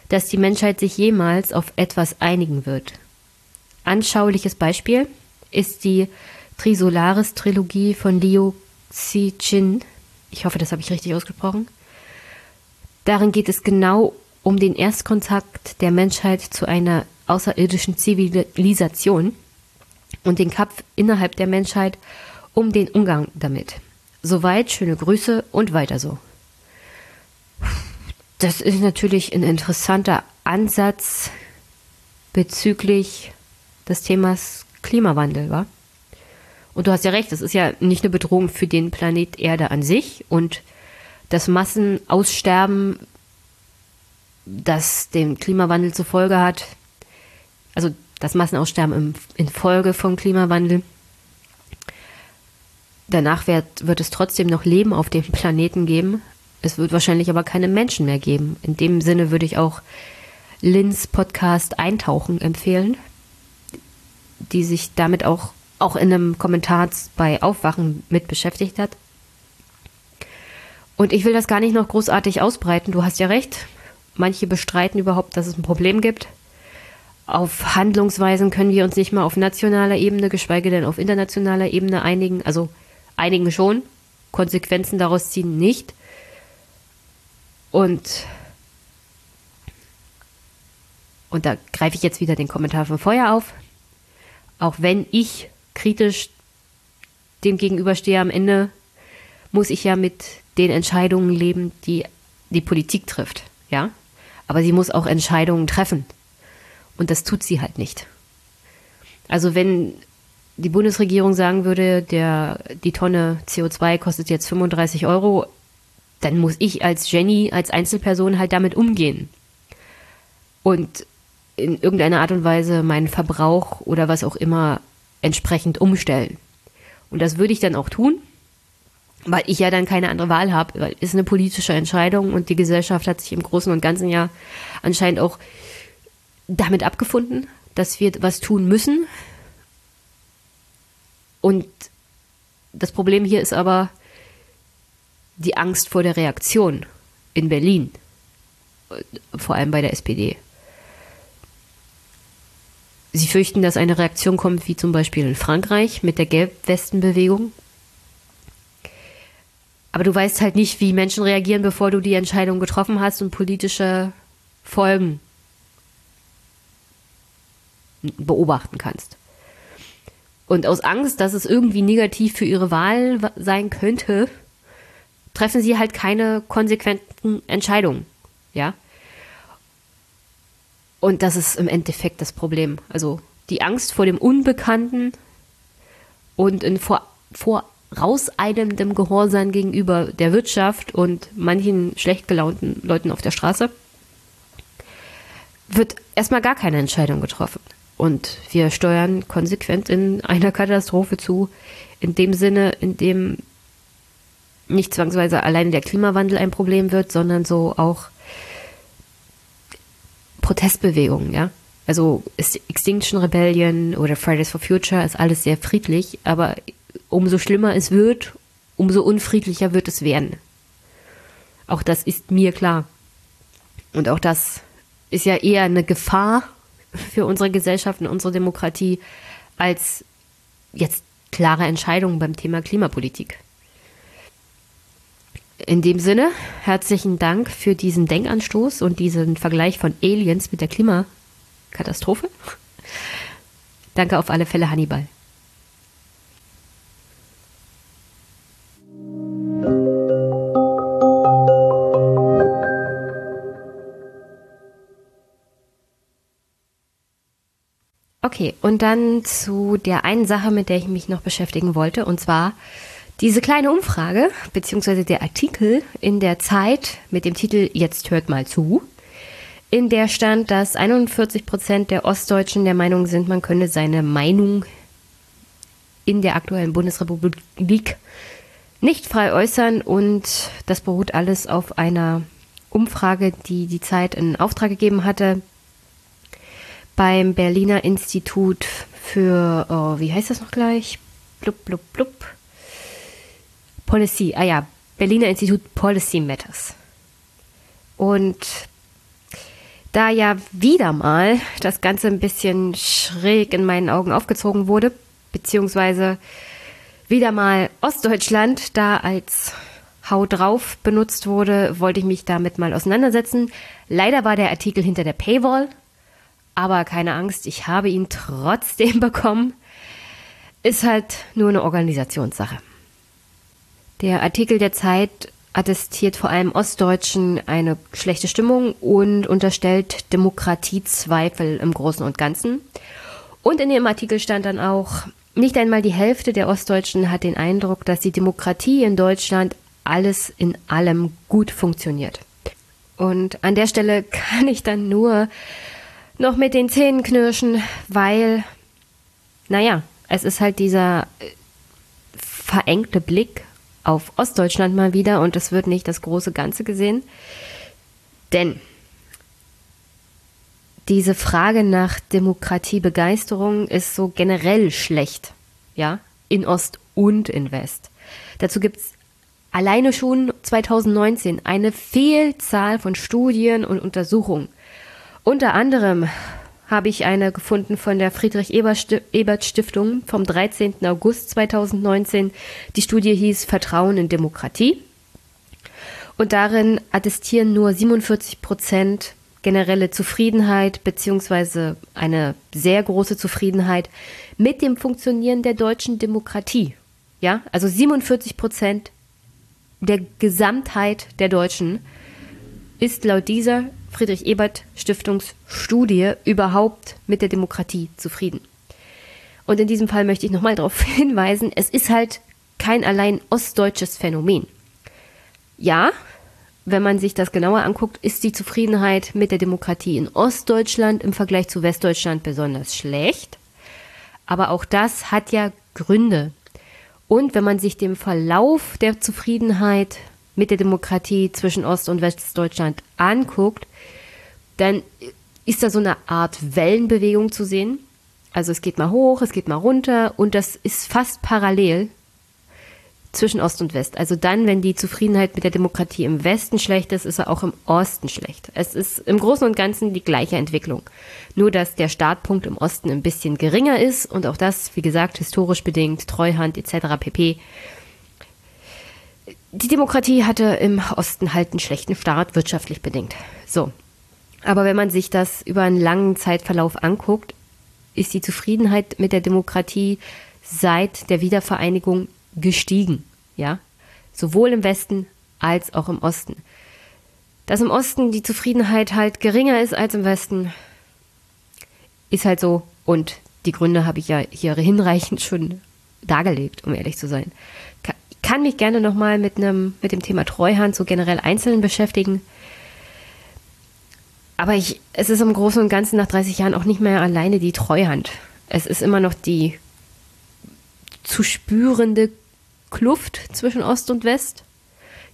dass die Menschheit sich jemals auf etwas einigen wird. Anschauliches Beispiel ist die Trisolaris-Trilogie von Liu Cixin. Ich hoffe, das habe ich richtig ausgesprochen. Darin geht es genau um den Erstkontakt der Menschheit zu einer außerirdischen Zivilisation und den Kampf innerhalb der Menschheit um den Umgang damit. Soweit schöne Grüße und weiter so. Das ist natürlich ein interessanter Ansatz bezüglich des Themas Klimawandel, wa? Und du hast ja recht, das ist ja nicht eine Bedrohung für den Planet Erde an sich und das Massenaussterben, das den Klimawandel zur Folge hat, also das Massenaussterben in Folge vom Klimawandel. Danach wird, wird es trotzdem noch Leben auf dem Planeten geben. Es wird wahrscheinlich aber keine Menschen mehr geben. In dem Sinne würde ich auch Lins Podcast Eintauchen empfehlen, die sich damit auch, auch in einem Kommentar bei Aufwachen mit beschäftigt hat. Und ich will das gar nicht noch großartig ausbreiten. Du hast ja recht. Manche bestreiten überhaupt, dass es ein Problem gibt. Auf Handlungsweisen können wir uns nicht mal auf nationaler Ebene, geschweige denn auf internationaler Ebene einigen. Also einigen schon, Konsequenzen daraus ziehen nicht. Und, und da greife ich jetzt wieder den Kommentar von Feuer auf. Auch wenn ich kritisch dem gegenüberstehe am Ende, muss ich ja mit den Entscheidungen leben, die die Politik trifft. Ja? Aber sie muss auch Entscheidungen treffen. Und das tut sie halt nicht. Also wenn die Bundesregierung sagen würde, der, die Tonne CO2 kostet jetzt 35 Euro, dann muss ich als Jenny, als Einzelperson halt damit umgehen. Und in irgendeiner Art und Weise meinen Verbrauch oder was auch immer entsprechend umstellen. Und das würde ich dann auch tun, weil ich ja dann keine andere Wahl habe, weil ist eine politische Entscheidung und die Gesellschaft hat sich im Großen und Ganzen ja anscheinend auch damit abgefunden, dass wir was tun müssen. Und das Problem hier ist aber die Angst vor der Reaktion in Berlin, vor allem bei der SPD. Sie fürchten, dass eine Reaktion kommt, wie zum Beispiel in Frankreich mit der Gelbwestenbewegung. Aber du weißt halt nicht, wie Menschen reagieren, bevor du die Entscheidung getroffen hast und politische Folgen beobachten kannst. Und aus Angst, dass es irgendwie negativ für ihre Wahl sein könnte, treffen sie halt keine konsequenten Entscheidungen. Ja. Und das ist im Endeffekt das Problem. Also die Angst vor dem Unbekannten und in vor, vorauseilendem Gehorsam gegenüber der Wirtschaft und manchen schlecht gelaunten Leuten auf der Straße wird erstmal gar keine Entscheidung getroffen. Und wir steuern konsequent in einer Katastrophe zu, in dem Sinne, in dem nicht zwangsweise alleine der Klimawandel ein Problem wird, sondern so auch Protestbewegungen, ja. Also Extinction Rebellion oder Fridays for Future ist alles sehr friedlich, aber umso schlimmer es wird, umso unfriedlicher wird es werden. Auch das ist mir klar. Und auch das ist ja eher eine Gefahr für unsere Gesellschaft und unsere Demokratie als jetzt klare Entscheidungen beim Thema Klimapolitik. In dem Sinne, herzlichen Dank für diesen Denkanstoß und diesen Vergleich von Aliens mit der Klimakatastrophe. Danke auf alle Fälle, Hannibal. Okay, und dann zu der einen Sache, mit der ich mich noch beschäftigen wollte, und zwar diese kleine Umfrage, beziehungsweise der Artikel in der Zeit mit dem Titel Jetzt hört mal zu, in der stand, dass 41 Prozent der Ostdeutschen der Meinung sind, man könne seine Meinung in der aktuellen Bundesrepublik nicht frei äußern und das beruht alles auf einer Umfrage, die die Zeit in Auftrag gegeben hatte beim Berliner Institut für, oh, wie heißt das noch gleich? Blub, blub, blub. Policy, ah ja, Berliner Institut Policy Matters. Und da ja wieder mal das Ganze ein bisschen schräg in meinen Augen aufgezogen wurde, beziehungsweise wieder mal Ostdeutschland da als Hau drauf benutzt wurde, wollte ich mich damit mal auseinandersetzen. Leider war der Artikel hinter der Paywall, aber keine Angst, ich habe ihn trotzdem *laughs* bekommen. Ist halt nur eine Organisationssache. Der Artikel der Zeit attestiert vor allem Ostdeutschen eine schlechte Stimmung und unterstellt Demokratiezweifel im Großen und Ganzen. Und in dem Artikel stand dann auch, nicht einmal die Hälfte der Ostdeutschen hat den Eindruck, dass die Demokratie in Deutschland alles in allem gut funktioniert. Und an der Stelle *laughs* kann ich dann nur noch mit den Zähnen knirschen, weil, naja, es ist halt dieser verengte Blick auf Ostdeutschland mal wieder und es wird nicht das große Ganze gesehen. Denn diese Frage nach Demokratiebegeisterung ist so generell schlecht, ja, in Ost und in West. Dazu gibt es alleine schon 2019 eine Vielzahl von Studien und Untersuchungen. Unter anderem habe ich eine gefunden von der Friedrich Ebert Stiftung vom 13. August 2019. Die Studie hieß Vertrauen in Demokratie. Und darin attestieren nur 47 Prozent generelle Zufriedenheit beziehungsweise eine sehr große Zufriedenheit mit dem Funktionieren der deutschen Demokratie. Ja, also 47 Prozent der Gesamtheit der Deutschen ist laut dieser Friedrich Ebert Stiftungsstudie überhaupt mit der Demokratie zufrieden. Und in diesem Fall möchte ich nochmal *laughs* darauf hinweisen, es ist halt kein allein ostdeutsches Phänomen. Ja, wenn man sich das genauer anguckt, ist die Zufriedenheit mit der Demokratie in Ostdeutschland im Vergleich zu Westdeutschland besonders schlecht. Aber auch das hat ja Gründe. Und wenn man sich den Verlauf der Zufriedenheit mit der Demokratie zwischen Ost- und Westdeutschland anguckt, dann ist da so eine Art Wellenbewegung zu sehen. Also es geht mal hoch, es geht mal runter und das ist fast parallel zwischen Ost und West. Also dann, wenn die Zufriedenheit mit der Demokratie im Westen schlecht ist, ist er auch im Osten schlecht. Es ist im Großen und Ganzen die gleiche Entwicklung. Nur, dass der Startpunkt im Osten ein bisschen geringer ist und auch das, wie gesagt, historisch bedingt, Treuhand etc. pp. Die Demokratie hatte im Osten halt einen schlechten Start, wirtschaftlich bedingt. So. Aber wenn man sich das über einen langen Zeitverlauf anguckt, ist die Zufriedenheit mit der Demokratie seit der Wiedervereinigung gestiegen, ja, sowohl im Westen als auch im Osten. Dass im Osten die Zufriedenheit halt geringer ist als im Westen, ist halt so. Und die Gründe habe ich ja hier *laughs* hinreichend schon dargelegt, um ehrlich zu sein. Ich kann mich gerne nochmal mit mit dem Thema Treuhand so generell einzeln beschäftigen. Aber ich, es ist im Großen und Ganzen nach 30 Jahren auch nicht mehr alleine die Treuhand. Es ist immer noch die zu spürende Kluft zwischen Ost und West.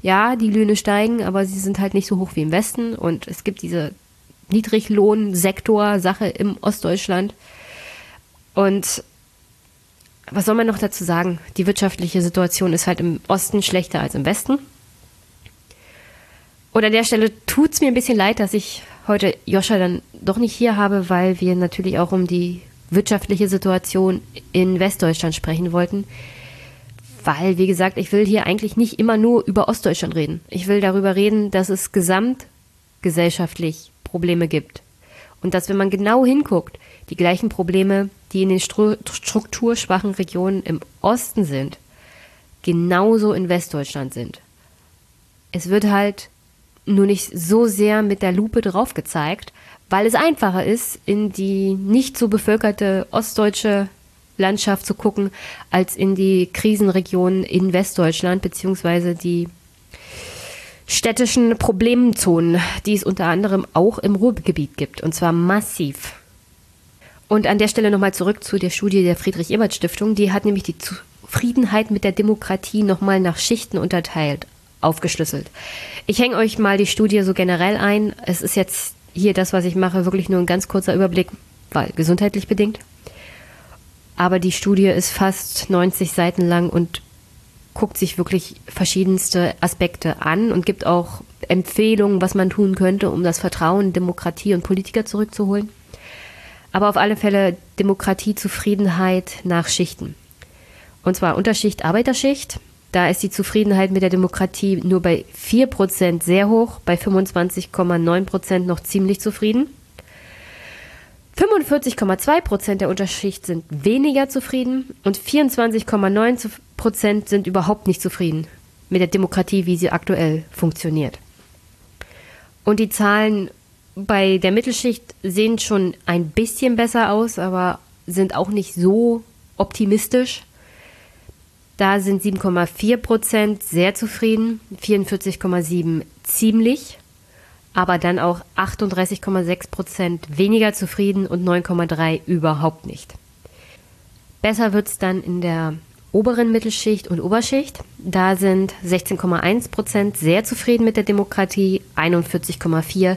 Ja, die Löhne steigen, aber sie sind halt nicht so hoch wie im Westen und es gibt diese Niedriglohnsektor-Sache im Ostdeutschland. Und was soll man noch dazu sagen? Die wirtschaftliche Situation ist halt im Osten schlechter als im Westen. Und an der Stelle tut es mir ein bisschen leid, dass ich heute Joscha dann doch nicht hier habe, weil wir natürlich auch um die wirtschaftliche Situation in Westdeutschland sprechen wollten. Weil, wie gesagt, ich will hier eigentlich nicht immer nur über Ostdeutschland reden. Ich will darüber reden, dass es gesamtgesellschaftlich Probleme gibt. Und dass, wenn man genau hinguckt, die gleichen Probleme, die in den strukturschwachen Regionen im Osten sind, genauso in Westdeutschland sind. Es wird halt nur nicht so sehr mit der Lupe drauf gezeigt, weil es einfacher ist, in die nicht so bevölkerte ostdeutsche Landschaft zu gucken, als in die Krisenregionen in Westdeutschland, beziehungsweise die städtischen Problemzonen, die es unter anderem auch im Ruhrgebiet gibt, und zwar massiv. Und an der Stelle nochmal zurück zu der Studie der Friedrich-Ebert-Stiftung. Die hat nämlich die Zufriedenheit mit der Demokratie nochmal nach Schichten unterteilt, aufgeschlüsselt. Ich hänge euch mal die Studie so generell ein. Es ist jetzt hier das, was ich mache, wirklich nur ein ganz kurzer Überblick, weil gesundheitlich bedingt aber die Studie ist fast 90 Seiten lang und guckt sich wirklich verschiedenste Aspekte an und gibt auch Empfehlungen, was man tun könnte, um das Vertrauen Demokratie und Politiker zurückzuholen. Aber auf alle Fälle Demokratiezufriedenheit nach Schichten. Und zwar Unterschicht, Arbeiterschicht. Da ist die Zufriedenheit mit der Demokratie nur bei 4% sehr hoch, bei 25,9% noch ziemlich zufrieden. 45,2 Prozent der Unterschicht sind weniger zufrieden und 24,9 Prozent sind überhaupt nicht zufrieden mit der Demokratie, wie sie aktuell funktioniert. Und die Zahlen bei der Mittelschicht sehen schon ein bisschen besser aus, aber sind auch nicht so optimistisch. Da sind 7,4 Prozent sehr zufrieden, 44,7% ziemlich aber dann auch 38,6 Prozent weniger zufrieden und 9,3% überhaupt nicht. Besser wird es dann in der oberen Mittelschicht und Oberschicht. Da sind 16,1 Prozent sehr zufrieden mit der Demokratie, 41,4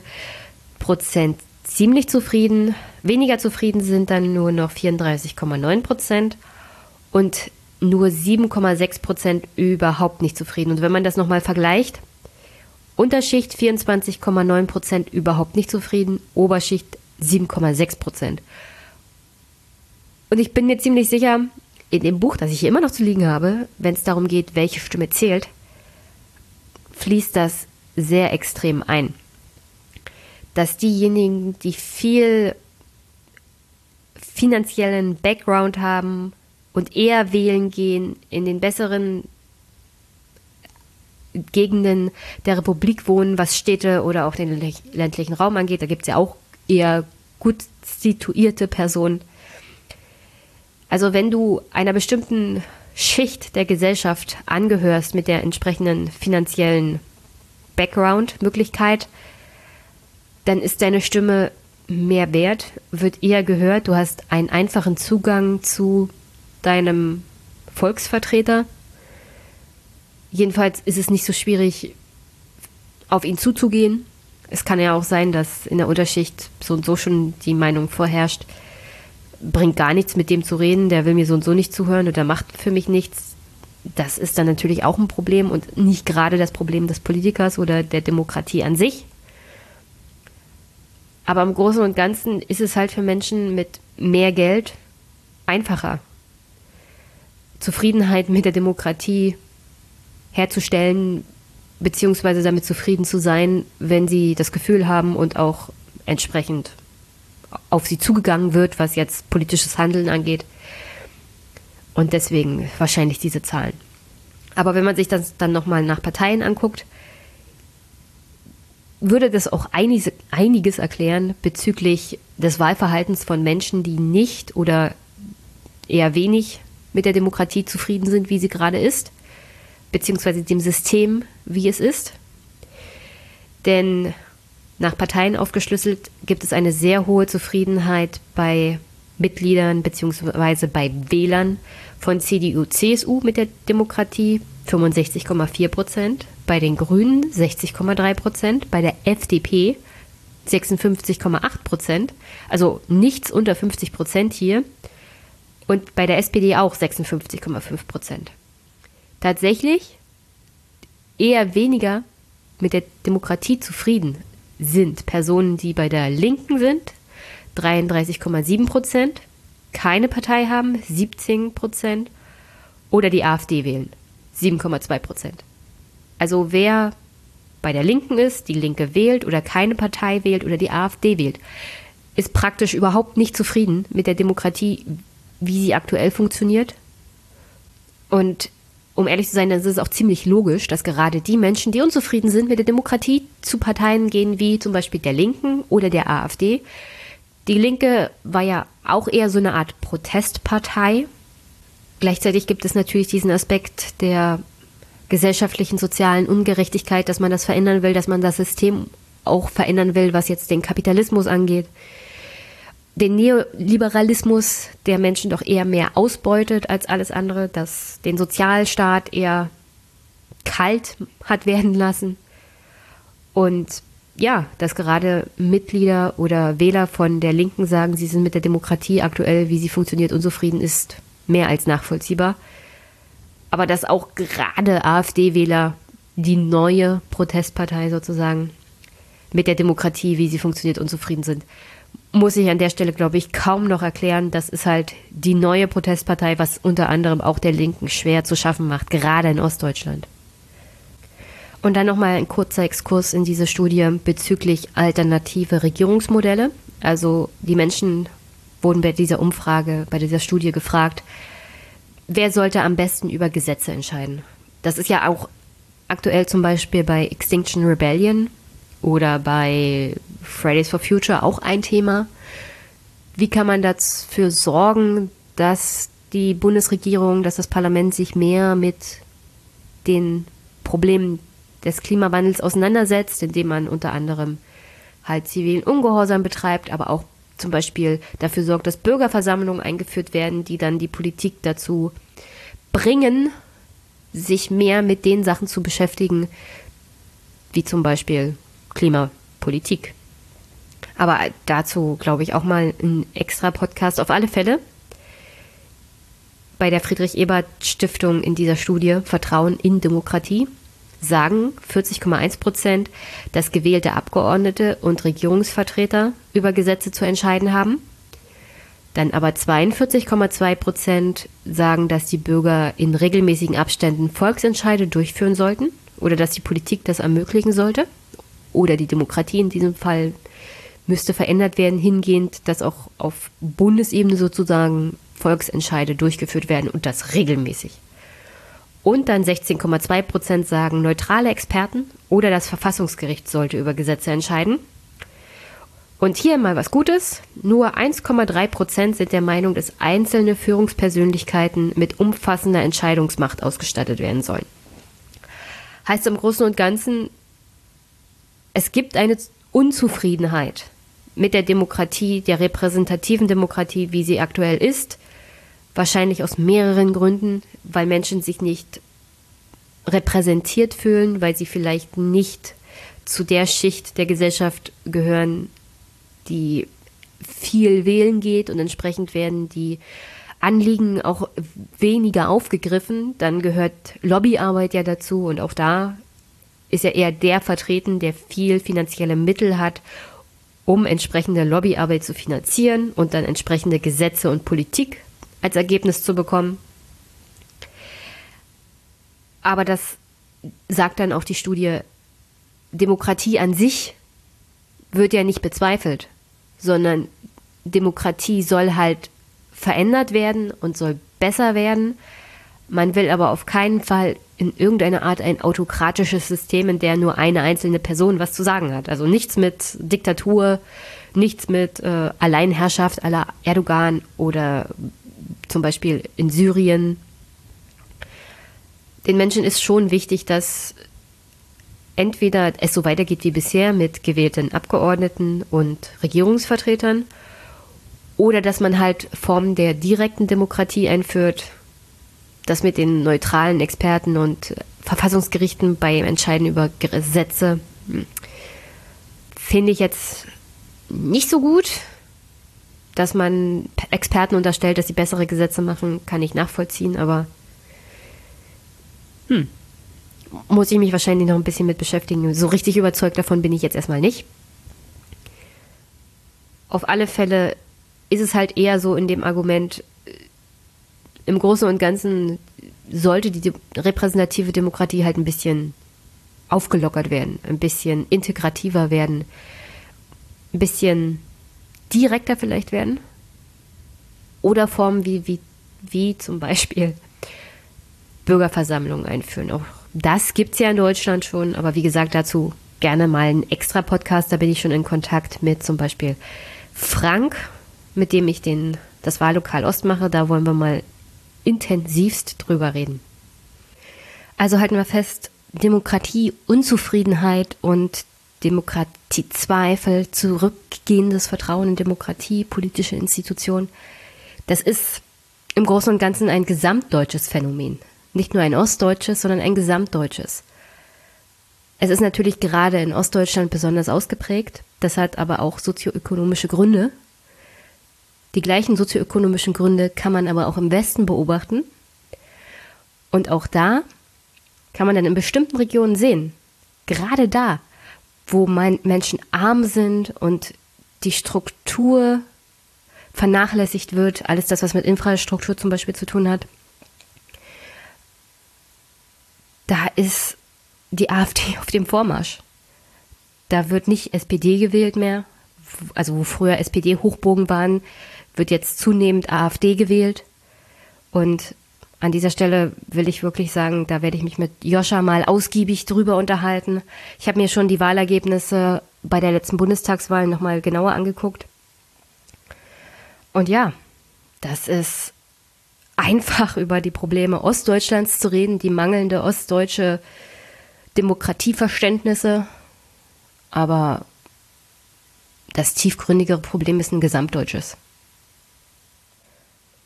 Prozent ziemlich zufrieden. Weniger zufrieden sind dann nur noch 34,9 Prozent und nur 7,6 Prozent überhaupt nicht zufrieden. Und wenn man das nochmal vergleicht, Unterschicht 24,9 Prozent überhaupt nicht zufrieden, Oberschicht 7,6 Prozent. Und ich bin mir ziemlich sicher, in dem Buch, das ich hier immer noch zu liegen habe, wenn es darum geht, welche Stimme zählt, fließt das sehr extrem ein. Dass diejenigen, die viel finanziellen Background haben und eher wählen gehen, in den besseren Gegenden der Republik wohnen, was Städte oder auch den ländlichen Raum angeht. Da gibt es ja auch eher gut situierte Personen. Also wenn du einer bestimmten Schicht der Gesellschaft angehörst mit der entsprechenden finanziellen Background-Möglichkeit, dann ist deine Stimme mehr wert, wird eher gehört. Du hast einen einfachen Zugang zu deinem Volksvertreter. Jedenfalls ist es nicht so schwierig, auf ihn zuzugehen. Es kann ja auch sein, dass in der Unterschicht so und so schon die Meinung vorherrscht, bringt gar nichts mit dem zu reden, der will mir so und so nicht zuhören oder macht für mich nichts. Das ist dann natürlich auch ein Problem und nicht gerade das Problem des Politikers oder der Demokratie an sich. Aber im Großen und Ganzen ist es halt für Menschen mit mehr Geld einfacher, Zufriedenheit mit der Demokratie herzustellen, beziehungsweise damit zufrieden zu sein, wenn sie das Gefühl haben und auch entsprechend auf sie zugegangen wird, was jetzt politisches Handeln angeht. Und deswegen wahrscheinlich diese Zahlen. Aber wenn man sich das dann nochmal nach Parteien anguckt, würde das auch einiges, einiges erklären bezüglich des Wahlverhaltens von Menschen, die nicht oder eher wenig mit der Demokratie zufrieden sind, wie sie gerade ist, beziehungsweise dem System, wie es ist. Denn nach Parteien aufgeschlüsselt gibt es eine sehr hohe Zufriedenheit bei Mitgliedern beziehungsweise bei Wählern von CDU, CSU mit der Demokratie 65,4 Prozent, bei den Grünen 60,3 Prozent, bei der FDP 56,8 Prozent, also nichts unter 50 Prozent hier und bei der SPD auch 56,5 Prozent. Tatsächlich eher weniger mit der Demokratie zufrieden sind Personen, die bei der Linken sind, 33,7 Prozent, keine Partei haben, 17 Prozent, oder die AfD wählen, 7,2 Prozent. Also wer bei der Linken ist, die Linke wählt oder keine Partei wählt oder die AfD wählt, ist praktisch überhaupt nicht zufrieden mit der Demokratie, wie sie aktuell funktioniert. Und um ehrlich zu sein, dann ist es auch ziemlich logisch, dass gerade die Menschen, die unzufrieden sind mit der Demokratie, zu Parteien gehen wie zum Beispiel der Linken oder der AfD. Die Linke war ja auch eher so eine Art Protestpartei. Gleichzeitig gibt es natürlich diesen Aspekt der gesellschaftlichen, sozialen Ungerechtigkeit, dass man das verändern will, dass man das System auch verändern will, was jetzt den Kapitalismus angeht den Neoliberalismus der Menschen doch eher mehr ausbeutet als alles andere, dass den Sozialstaat eher kalt hat werden lassen und ja, dass gerade Mitglieder oder Wähler von der Linken sagen, sie sind mit der Demokratie aktuell, wie sie funktioniert, unzufrieden ist, mehr als nachvollziehbar. Aber dass auch gerade AfD-Wähler, die neue Protestpartei sozusagen, mit der Demokratie, wie sie funktioniert, unzufrieden sind muss ich an der Stelle, glaube ich, kaum noch erklären. Das ist halt die neue Protestpartei, was unter anderem auch der Linken schwer zu schaffen macht, gerade in Ostdeutschland. Und dann nochmal ein kurzer Exkurs in diese Studie bezüglich alternative Regierungsmodelle. Also die Menschen wurden bei dieser Umfrage, bei dieser Studie gefragt, wer sollte am besten über Gesetze entscheiden. Das ist ja auch aktuell zum Beispiel bei Extinction Rebellion oder bei Fridays for Future auch ein Thema. Wie kann man dafür sorgen, dass die Bundesregierung, dass das Parlament sich mehr mit den Problemen des Klimawandels auseinandersetzt, indem man unter anderem halt zivilen Ungehorsam betreibt, aber auch zum Beispiel dafür sorgt, dass Bürgerversammlungen eingeführt werden, die dann die Politik dazu bringen, sich mehr mit den Sachen zu beschäftigen, wie zum Beispiel Klimapolitik. Aber dazu glaube ich auch mal ein extra Podcast auf alle Fälle. Bei der Friedrich Ebert Stiftung in dieser Studie Vertrauen in Demokratie sagen 40,1 Prozent, dass gewählte Abgeordnete und Regierungsvertreter über Gesetze zu entscheiden haben. Dann aber 42,2 Prozent sagen, dass die Bürger in regelmäßigen Abständen Volksentscheide durchführen sollten oder dass die Politik das ermöglichen sollte oder die Demokratie in diesem Fall müsste verändert werden, hingehend, dass auch auf Bundesebene sozusagen Volksentscheide durchgeführt werden und das regelmäßig. Und dann 16,2 Prozent sagen, neutrale Experten oder das Verfassungsgericht sollte über Gesetze entscheiden. Und hier mal was Gutes. Nur 1,3 Prozent sind der Meinung, dass einzelne Führungspersönlichkeiten mit umfassender Entscheidungsmacht ausgestattet werden sollen. Heißt im Großen und Ganzen, es gibt eine Unzufriedenheit mit der Demokratie, der repräsentativen Demokratie, wie sie aktuell ist. Wahrscheinlich aus mehreren Gründen, weil Menschen sich nicht repräsentiert fühlen, weil sie vielleicht nicht zu der Schicht der Gesellschaft gehören, die viel wählen geht und entsprechend werden die Anliegen auch weniger aufgegriffen. Dann gehört Lobbyarbeit ja dazu und auch da ist ja eher der vertreten, der viel finanzielle Mittel hat, um entsprechende Lobbyarbeit zu finanzieren und dann entsprechende Gesetze und Politik als Ergebnis zu bekommen. Aber das sagt dann auch die Studie, Demokratie an sich wird ja nicht bezweifelt, sondern Demokratie soll halt verändert werden und soll besser werden. Man will aber auf keinen Fall in irgendeiner Art ein autokratisches System, in der nur eine einzelne Person was zu sagen hat. Also nichts mit Diktatur, nichts mit äh, Alleinherrschaft aller Erdogan oder zum Beispiel in Syrien. Den Menschen ist schon wichtig, dass entweder es so weitergeht wie bisher mit gewählten Abgeordneten und Regierungsvertretern oder dass man halt Formen der direkten Demokratie einführt, das mit den neutralen Experten und Verfassungsgerichten beim Entscheiden über Gesetze hm, finde ich jetzt nicht so gut. Dass man Experten unterstellt, dass sie bessere Gesetze machen, kann ich nachvollziehen, aber hm, muss ich mich wahrscheinlich noch ein bisschen mit beschäftigen. So richtig überzeugt davon bin ich jetzt erstmal nicht. Auf alle Fälle ist es halt eher so in dem Argument, im Großen und Ganzen sollte die repräsentative Demokratie halt ein bisschen aufgelockert werden, ein bisschen integrativer werden, ein bisschen direkter vielleicht werden. Oder Formen wie, wie, wie zum Beispiel Bürgerversammlungen einführen. Auch das gibt es ja in Deutschland schon, aber wie gesagt, dazu gerne mal einen extra Podcast. Da bin ich schon in Kontakt mit zum Beispiel Frank, mit dem ich den, das Wahllokal Ost mache. Da wollen wir mal intensivst drüber reden. Also halten wir fest, Demokratie, Unzufriedenheit und Demokratiezweifel, zurückgehendes Vertrauen in Demokratie, politische Institutionen, das ist im Großen und Ganzen ein gesamtdeutsches Phänomen. Nicht nur ein ostdeutsches, sondern ein gesamtdeutsches. Es ist natürlich gerade in Ostdeutschland besonders ausgeprägt. Das hat aber auch sozioökonomische Gründe, die gleichen sozioökonomischen Gründe kann man aber auch im Westen beobachten. Und auch da kann man dann in bestimmten Regionen sehen, gerade da, wo Menschen arm sind und die Struktur vernachlässigt wird, alles das, was mit Infrastruktur zum Beispiel zu tun hat, da ist die *laughs* AfD auf dem Vormarsch. Da wird nicht SPD gewählt mehr, also wo früher SPD-Hochbogen waren, wird jetzt zunehmend AfD gewählt. Und an dieser Stelle will ich wirklich sagen, da werde ich mich mit Joscha mal ausgiebig drüber unterhalten. Ich habe mir schon die Wahlergebnisse bei der letzten Bundestagswahl nochmal genauer angeguckt. Und ja, das ist einfach *laughs* über die Probleme Ostdeutschlands zu reden, die mangelnde ostdeutsche Demokratieverständnisse. Aber das tiefgründigere Problem ist ein gesamtdeutsches.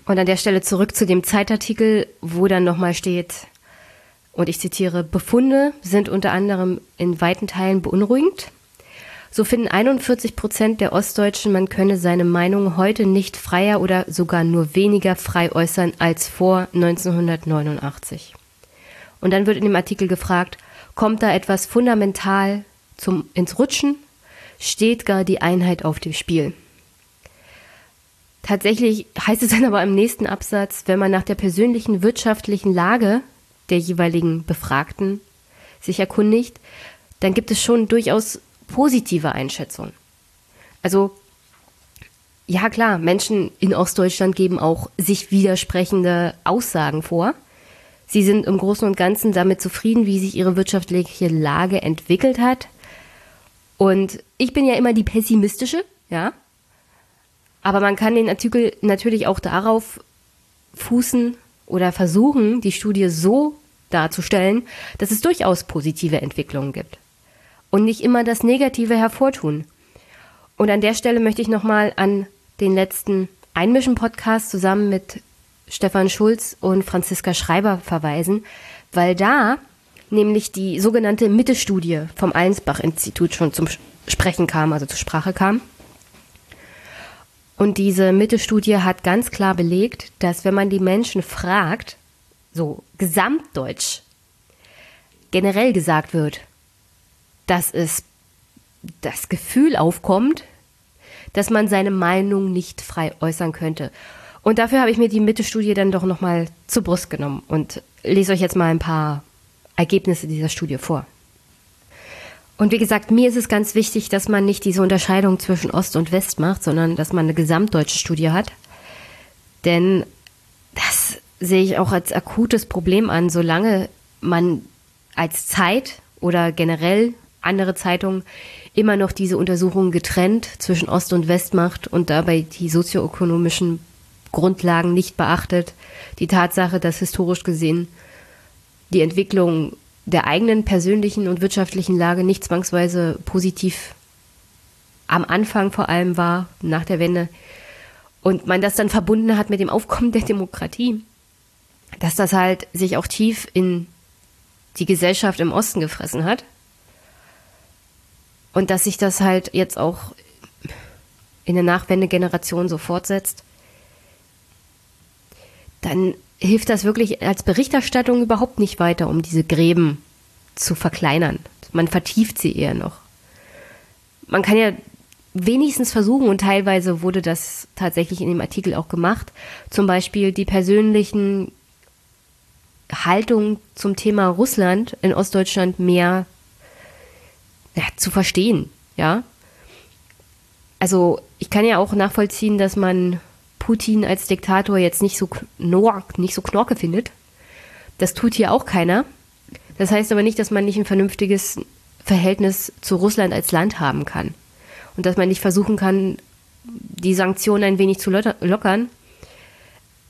Und an der Stelle zurück zu dem Zeitartikel, wo dann nochmal steht, und ich zitiere, Befunde sind unter anderem in weiten Teilen beunruhigend. So finden 41 Prozent der Ostdeutschen, man könne seine Meinung heute nicht freier oder sogar nur weniger frei äußern als vor 1989. Und dann wird in dem Artikel gefragt, kommt da etwas fundamental zum, ins Rutschen? Steht gar die Einheit auf dem Spiel? Tatsächlich heißt es dann aber im nächsten Absatz, wenn man nach der persönlichen wirtschaftlichen Lage der jeweiligen Befragten sich erkundigt, dann gibt es schon durchaus positive Einschätzungen. Also ja klar, Menschen in Ostdeutschland geben auch sich widersprechende Aussagen vor. Sie sind im Großen und Ganzen damit zufrieden, wie sich ihre wirtschaftliche Lage entwickelt hat. Und ich bin ja immer die pessimistische, ja. Aber man kann den Artikel natürlich auch darauf fußen oder versuchen, die Studie so darzustellen, dass es durchaus positive Entwicklungen gibt. und nicht immer das Negative hervortun. Und an der Stelle möchte ich nochmal an den letzten Einmischen-Podcast zusammen mit Stefan Schulz und Franziska Schreiber verweisen, weil da nämlich die sogenannte Mitte-Studie vom Allensbach-Institut schon zum Sprechen kam, also zur Sprache kam. Und diese Mitte-Studie hat ganz klar belegt, dass wenn man die Menschen fragt, so gesamtdeutsch, generell gesagt wird, dass es das Gefühl aufkommt, dass man seine Meinung nicht frei äußern könnte. Und dafür habe ich mir die Mitte-Studie dann doch nochmal zur Brust genommen und lese euch jetzt mal ein paar Ergebnisse dieser Studie vor. Und wie gesagt, mir ist es ganz wichtig, dass man nicht diese Unterscheidung zwischen Ost und West macht, sondern dass man eine gesamtdeutsche Studie hat. Denn das sehe ich auch als akutes Problem an, solange man als Zeit oder generell andere Zeitungen immer noch diese Untersuchungen getrennt zwischen Ost und West macht und dabei die sozioökonomischen Grundlagen nicht beachtet. Die Tatsache, dass historisch gesehen die Entwicklung der eigenen persönlichen und wirtschaftlichen Lage nicht zwangsweise positiv am Anfang vor allem war, nach der Wende, und man das dann verbunden hat mit dem Aufkommen der Demokratie, dass das halt sich auch tief in die Gesellschaft im Osten gefressen hat. Und dass sich das halt jetzt auch in der Nachwendegeneration so fortsetzt, dann hilft das wirklich als Berichterstattung überhaupt nicht weiter, um diese Gräben zu verkleinern. Man vertieft sie eher noch. Man kann ja wenigstens versuchen, und teilweise wurde das tatsächlich in dem Artikel auch gemacht, zum Beispiel die persönlichen Haltungen zum Thema Russland in Ostdeutschland mehr ja, zu verstehen, ja. Also ich kann ja auch nachvollziehen, dass man Putin als Diktator jetzt nicht so knork, nicht so knorke findet. Das tut hier auch keiner. Das heißt aber nicht, dass man nicht ein vernünftiges Verhältnis zu Russland als Land haben kann. Und dass man nicht versuchen kann, die Sanktionen ein wenig zu lockern.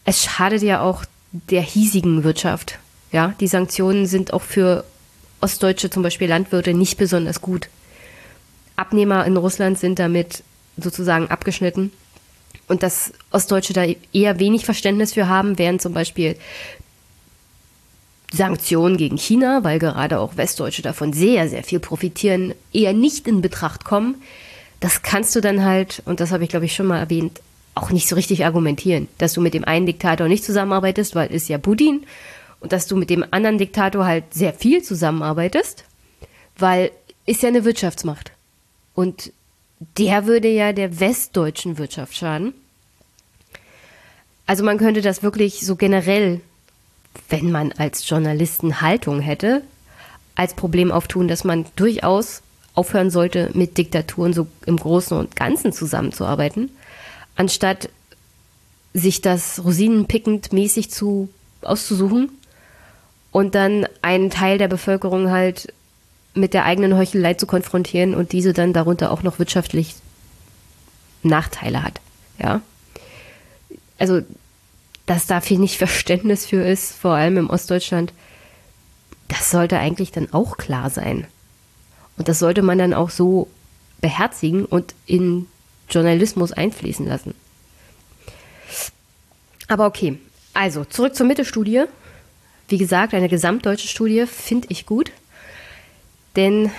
Es schadet ja auch der hiesigen Wirtschaft. Ja, die Sanktionen sind auch für ostdeutsche, zum Beispiel Landwirte, nicht besonders gut. Abnehmer in Russland sind damit sozusagen abgeschnitten und dass Ostdeutsche da eher wenig Verständnis für haben, während zum Beispiel Sanktionen gegen China, weil gerade auch Westdeutsche davon sehr, sehr viel profitieren, eher nicht in Betracht kommen. Das kannst du dann halt, und das habe ich glaube ich schon mal erwähnt, auch nicht so richtig argumentieren, dass du mit dem einen Diktator nicht zusammenarbeitest, weil ist ja Putin, und dass du mit dem anderen Diktator halt sehr viel zusammenarbeitest, weil ist ja eine Wirtschaftsmacht. Und der würde ja der westdeutschen Wirtschaft schaden. Also man könnte das wirklich so generell, wenn man als Journalisten Haltung hätte, als Problem auftun, dass man durchaus aufhören sollte, mit Diktaturen so im Großen und Ganzen zusammenzuarbeiten, anstatt sich das rosinenpickend mäßig zu auszusuchen und dann einen Teil der Bevölkerung halt mit der eigenen Heuchelei zu konfrontieren und diese dann darunter auch noch wirtschaftlich Nachteile hat. Ja. Also, dass da viel nicht *laughs* Verständnis für ist, vor allem im Ostdeutschland, das sollte eigentlich dann auch klar sein. Und das sollte man dann auch so beherzigen und in Journalismus einfließen lassen. Aber okay, also zurück zur Mitte-Studie. Wie gesagt, eine gesamtdeutsche Studie finde ich gut. Denn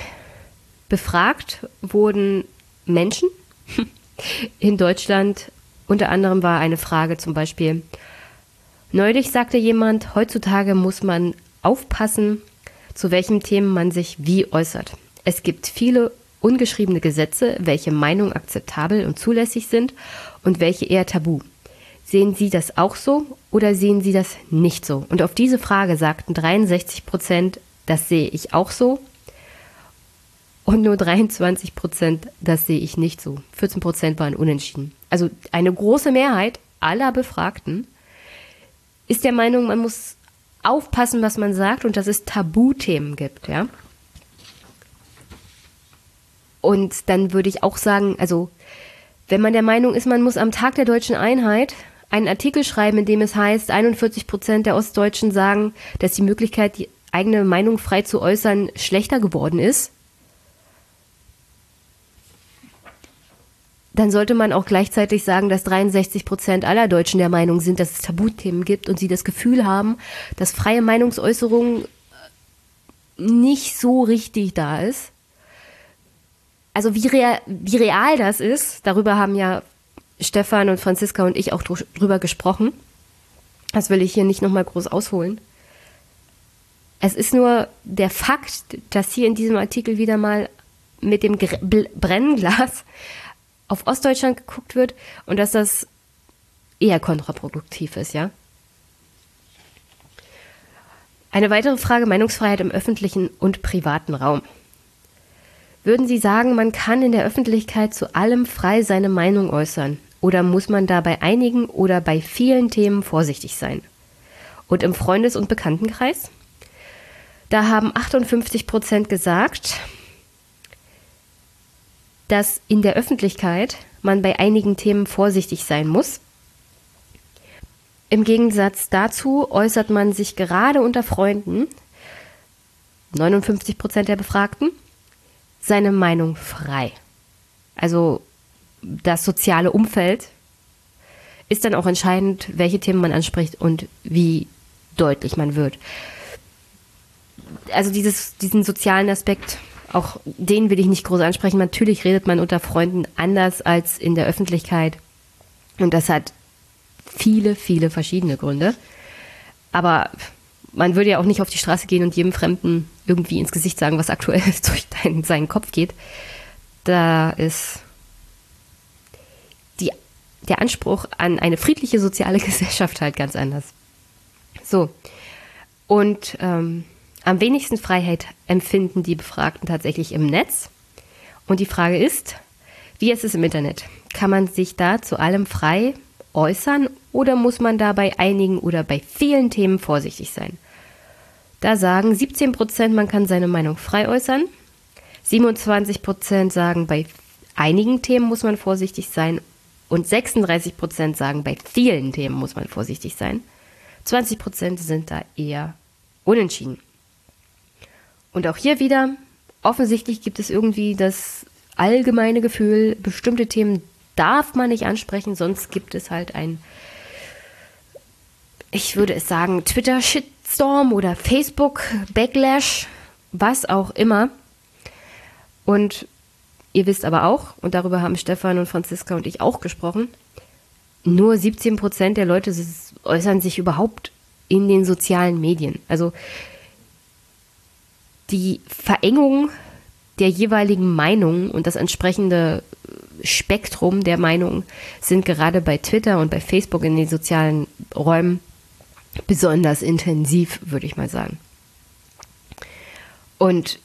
befragt wurden Menschen *laughs* in Deutschland. Unter anderem war eine Frage zum Beispiel, neulich sagte jemand, heutzutage muss man aufpassen, zu welchen Themen man sich wie äußert. Es gibt viele ungeschriebene Gesetze, welche Meinungen akzeptabel und zulässig sind und welche eher tabu. Sehen Sie das auch so oder sehen Sie das nicht so? Und auf diese Frage sagten 63 Prozent, das sehe ich auch so und nur 23 Prozent, das sehe ich nicht so. 14 Prozent waren unentschieden. Also eine große Mehrheit aller Befragten ist der Meinung, man muss aufpassen, was man sagt und dass es Tabuthemen gibt, ja. Und dann würde ich auch sagen, also wenn man der Meinung ist, man muss am Tag der deutschen Einheit einen Artikel schreiben, in dem es heißt, 41 Prozent der Ostdeutschen sagen, dass die Möglichkeit, die eigene Meinung frei zu äußern, schlechter geworden ist, dann sollte man auch gleichzeitig sagen, dass 63 Prozent aller Deutschen der Meinung sind, dass es Tabuthemen gibt und sie das Gefühl haben, dass freie Meinungsäußerung nicht so richtig da ist. Also wie, real, wie real das ist, darüber haben ja Stefan und Franziska und ich auch drüber gesprochen. Das will ich hier nicht nochmal groß ausholen. Es ist nur der Fakt, dass hier in diesem Artikel wieder mal mit dem Brennglas auf Ostdeutschland geguckt wird und dass das eher kontraproduktiv ist, ja. Eine weitere Frage, Meinungsfreiheit im öffentlichen und privaten Raum. Würden Sie sagen, man kann in der Öffentlichkeit zu allem frei seine Meinung äußern? Oder muss man da bei einigen oder bei vielen Themen vorsichtig sein? Und im Freundes- und Bekanntenkreis? Da haben 58 Prozent gesagt, dass in der Öffentlichkeit man bei einigen Themen vorsichtig sein muss. Im Gegensatz dazu äußert man sich gerade unter Freunden, 59 Prozent der Befragten, seine Meinung frei. Also das soziale Umfeld ist dann auch entscheidend, welche Themen man anspricht und wie deutlich man wird. Also dieses, diesen sozialen Aspekt auch den will ich nicht groß ansprechen. Natürlich redet man unter Freunden anders als in der Öffentlichkeit. Und das hat viele, viele verschiedene Gründe. Aber man würde ja auch nicht auf die Straße gehen und jedem Fremden irgendwie ins Gesicht sagen, was aktuell *laughs* durch deinen, seinen Kopf geht. Da ist die, der Anspruch an eine friedliche soziale *laughs* Gesellschaft halt ganz anders. So. Und ähm, am wenigsten Freiheit empfinden die Befragten tatsächlich im Netz. Und die Frage ist, wie ist es im Internet? Kann man sich da zu allem frei äußern oder muss man da bei einigen oder bei vielen Themen vorsichtig sein? Da sagen 17 Prozent, man kann seine Meinung frei äußern. 27 Prozent sagen, bei einigen Themen muss man vorsichtig sein. Und 36 Prozent sagen, bei vielen Themen muss man vorsichtig sein. 20 Prozent sind da eher unentschieden. Und auch hier wieder, offensichtlich gibt es irgendwie das allgemeine Gefühl, bestimmte Themen darf man nicht ansprechen, sonst gibt es halt ein, ich würde es sagen, Twitter-Shitstorm oder Facebook-Backlash, was auch immer. Und ihr wisst aber auch, und darüber haben Stefan und Franziska und ich auch gesprochen, nur 17 Prozent der Leute äußern sich überhaupt in den sozialen Medien. Also die Verengung der jeweiligen Meinung und das entsprechende Spektrum der Meinung sind gerade bei Twitter und bei Facebook in den sozialen Räumen besonders intensiv, würde ich mal sagen. Und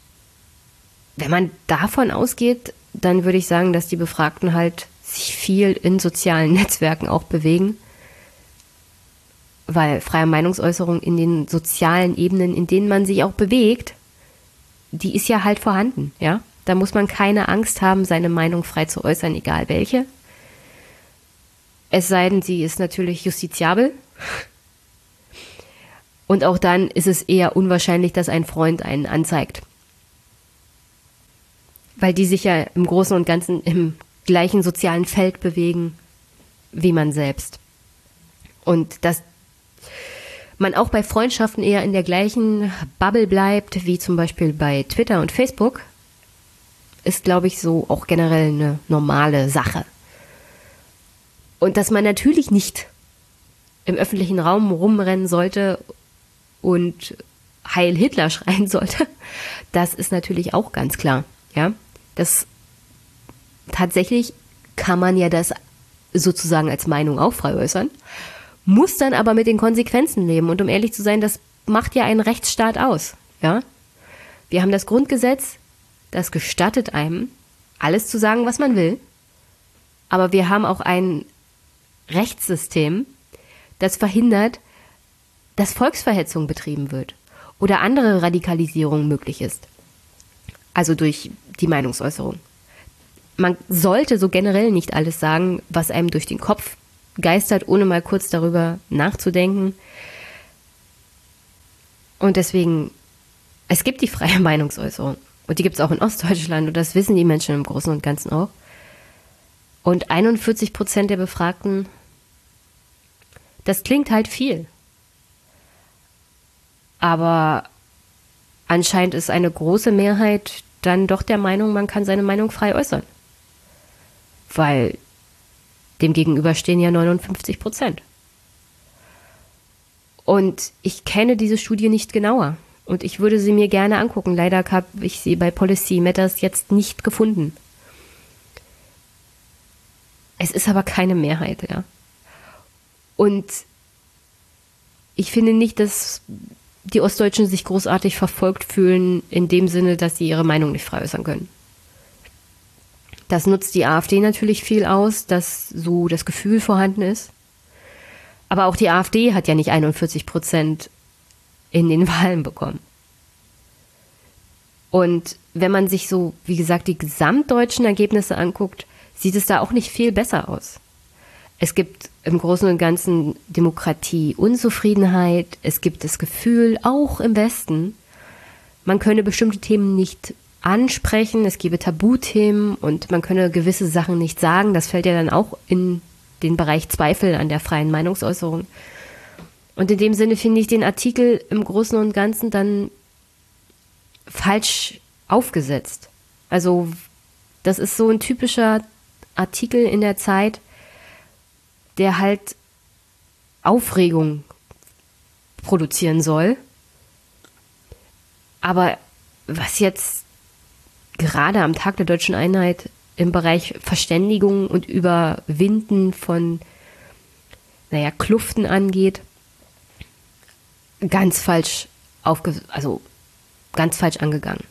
wenn man davon ausgeht, dann würde ich sagen, dass die Befragten halt sich viel in sozialen *laughs* Netzwerken auch bewegen, weil freie Meinungsäußerung in den sozialen Ebenen, in denen man sich auch bewegt, die ist ja halt vorhanden, ja. Da muss man keine Angst haben, seine Meinung frei zu äußern, egal welche. Es sei denn, sie ist natürlich justiziabel. Und auch dann ist es eher unwahrscheinlich, dass ein Freund einen anzeigt. Weil die sich ja im Großen und Ganzen im gleichen sozialen Feld bewegen wie man selbst. Und das man auch bei Freundschaften eher in der gleichen Bubble bleibt, wie zum Beispiel bei Twitter und Facebook, ist, glaube ich, so auch generell eine normale Sache. Und dass man natürlich nicht im öffentlichen Raum rumrennen sollte und Heil Hitler *laughs* schreien sollte, das ist natürlich auch ganz klar. Ja, das tatsächlich kann man ja das sozusagen als Meinung auch frei äußern muss dann aber mit den Konsequenzen leben. Und um ehrlich zu sein, das macht ja einen Rechtsstaat aus. Ja? Wir haben das Grundgesetz, das gestattet einem, alles zu sagen, was man will. Aber wir haben auch ein Rechtssystem, das verhindert, dass Volksverhetzung betrieben wird oder andere Radikalisierung möglich ist. Also durch die Meinungsäußerung. Man sollte so generell nicht alles sagen, was einem durch den Kopf geistert, ohne mal kurz darüber nachzudenken. Und deswegen, es gibt die freie *laughs* Meinungsäußerung. Und die gibt es auch in Ostdeutschland und das wissen die Menschen im Großen und Ganzen auch. Und 41 Prozent der Befragten, das klingt halt viel. Aber anscheinend ist eine große Mehrheit dann doch der Meinung, man kann seine Meinung frei äußern. Weil dem gegenüber stehen ja 59 Prozent. Und ich kenne diese Studie nicht genauer. Und ich würde sie mir gerne angucken. Leider habe ich sie bei Policy Matters jetzt nicht gefunden. Es ist aber keine Mehrheit, ja. Und ich finde nicht, dass die Ostdeutschen sich großartig verfolgt fühlen, in dem Sinne, dass sie ihre Meinung nicht frei äußern können. Das nutzt die AfD natürlich viel aus, dass so das Gefühl vorhanden ist. Aber auch die AfD hat ja nicht 41 Prozent in den *laughs* Wahlen bekommen. Und wenn man sich so, wie gesagt, die gesamtdeutschen Ergebnisse anguckt, sieht es da auch nicht viel besser aus. Es gibt im Großen und Ganzen Demokratie, Unzufriedenheit. Es gibt das Gefühl, auch im Westen, man könne bestimmte Themen nicht ansprechen, es gebe Tabuthemen und man könne gewisse Sachen nicht sagen. Das fällt ja dann auch in den Bereich Zweifel an der freien Meinungsäußerung. Und in dem Sinne finde ich den Artikel im Großen und Ganzen dann falsch aufgesetzt. Also das ist so ein typischer Artikel in der Zeit, der halt Aufregung produzieren soll. Aber was jetzt gerade am Tag der deutschen Einheit im Bereich Verständigung und Überwinden von, naja, Kluften angeht, ganz falsch aufge, also ganz falsch angegangen.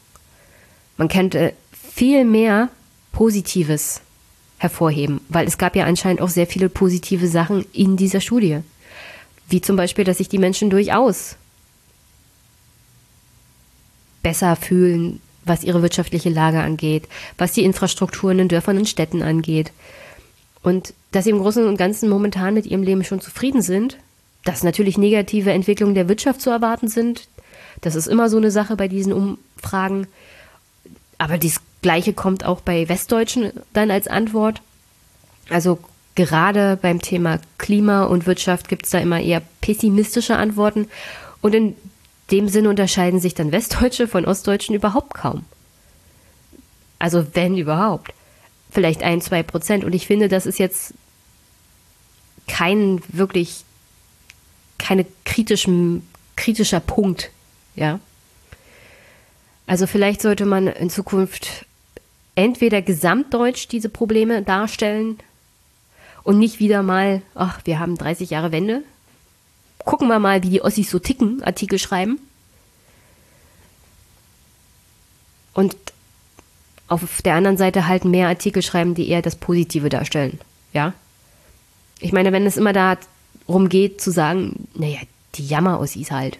Man könnte viel mehr Positives hervorheben, weil es gab ja anscheinend auch sehr viele positive Sachen in dieser Studie. Wie zum Beispiel, dass sich die Menschen durchaus besser fühlen, was ihre wirtschaftliche Lage angeht, was die Infrastrukturen in Dörfern und Städten angeht. Und dass sie im Großen und Ganzen momentan mit ihrem Leben schon zufrieden sind, dass natürlich negative Entwicklungen der Wirtschaft zu erwarten sind. Das ist immer so eine Sache bei diesen Umfragen. Aber das Gleiche kommt auch bei Westdeutschen dann als Antwort. Also gerade beim Thema Klima und Wirtschaft gibt es da immer eher pessimistische Antworten. Und in dem Sinne unterscheiden sich dann Westdeutsche von Ostdeutschen überhaupt kaum. Also wenn überhaupt. Vielleicht ein, zwei Prozent. Und ich finde, das ist jetzt kein wirklich, keine kritischen, kritischer Punkt, ja. Also vielleicht sollte man in Zukunft entweder gesamtdeutsch diese Probleme darstellen und nicht wieder mal, ach, wir haben 30 Jahre Wende, gucken wir mal, wie die Ossis so ticken, Artikel schreiben. Und auf der anderen Seite halt mehr Artikel schreiben, die eher das Positive darstellen. Ja? Ich meine, wenn es immer darum geht zu sagen, naja, die Jammer-Ossis halt.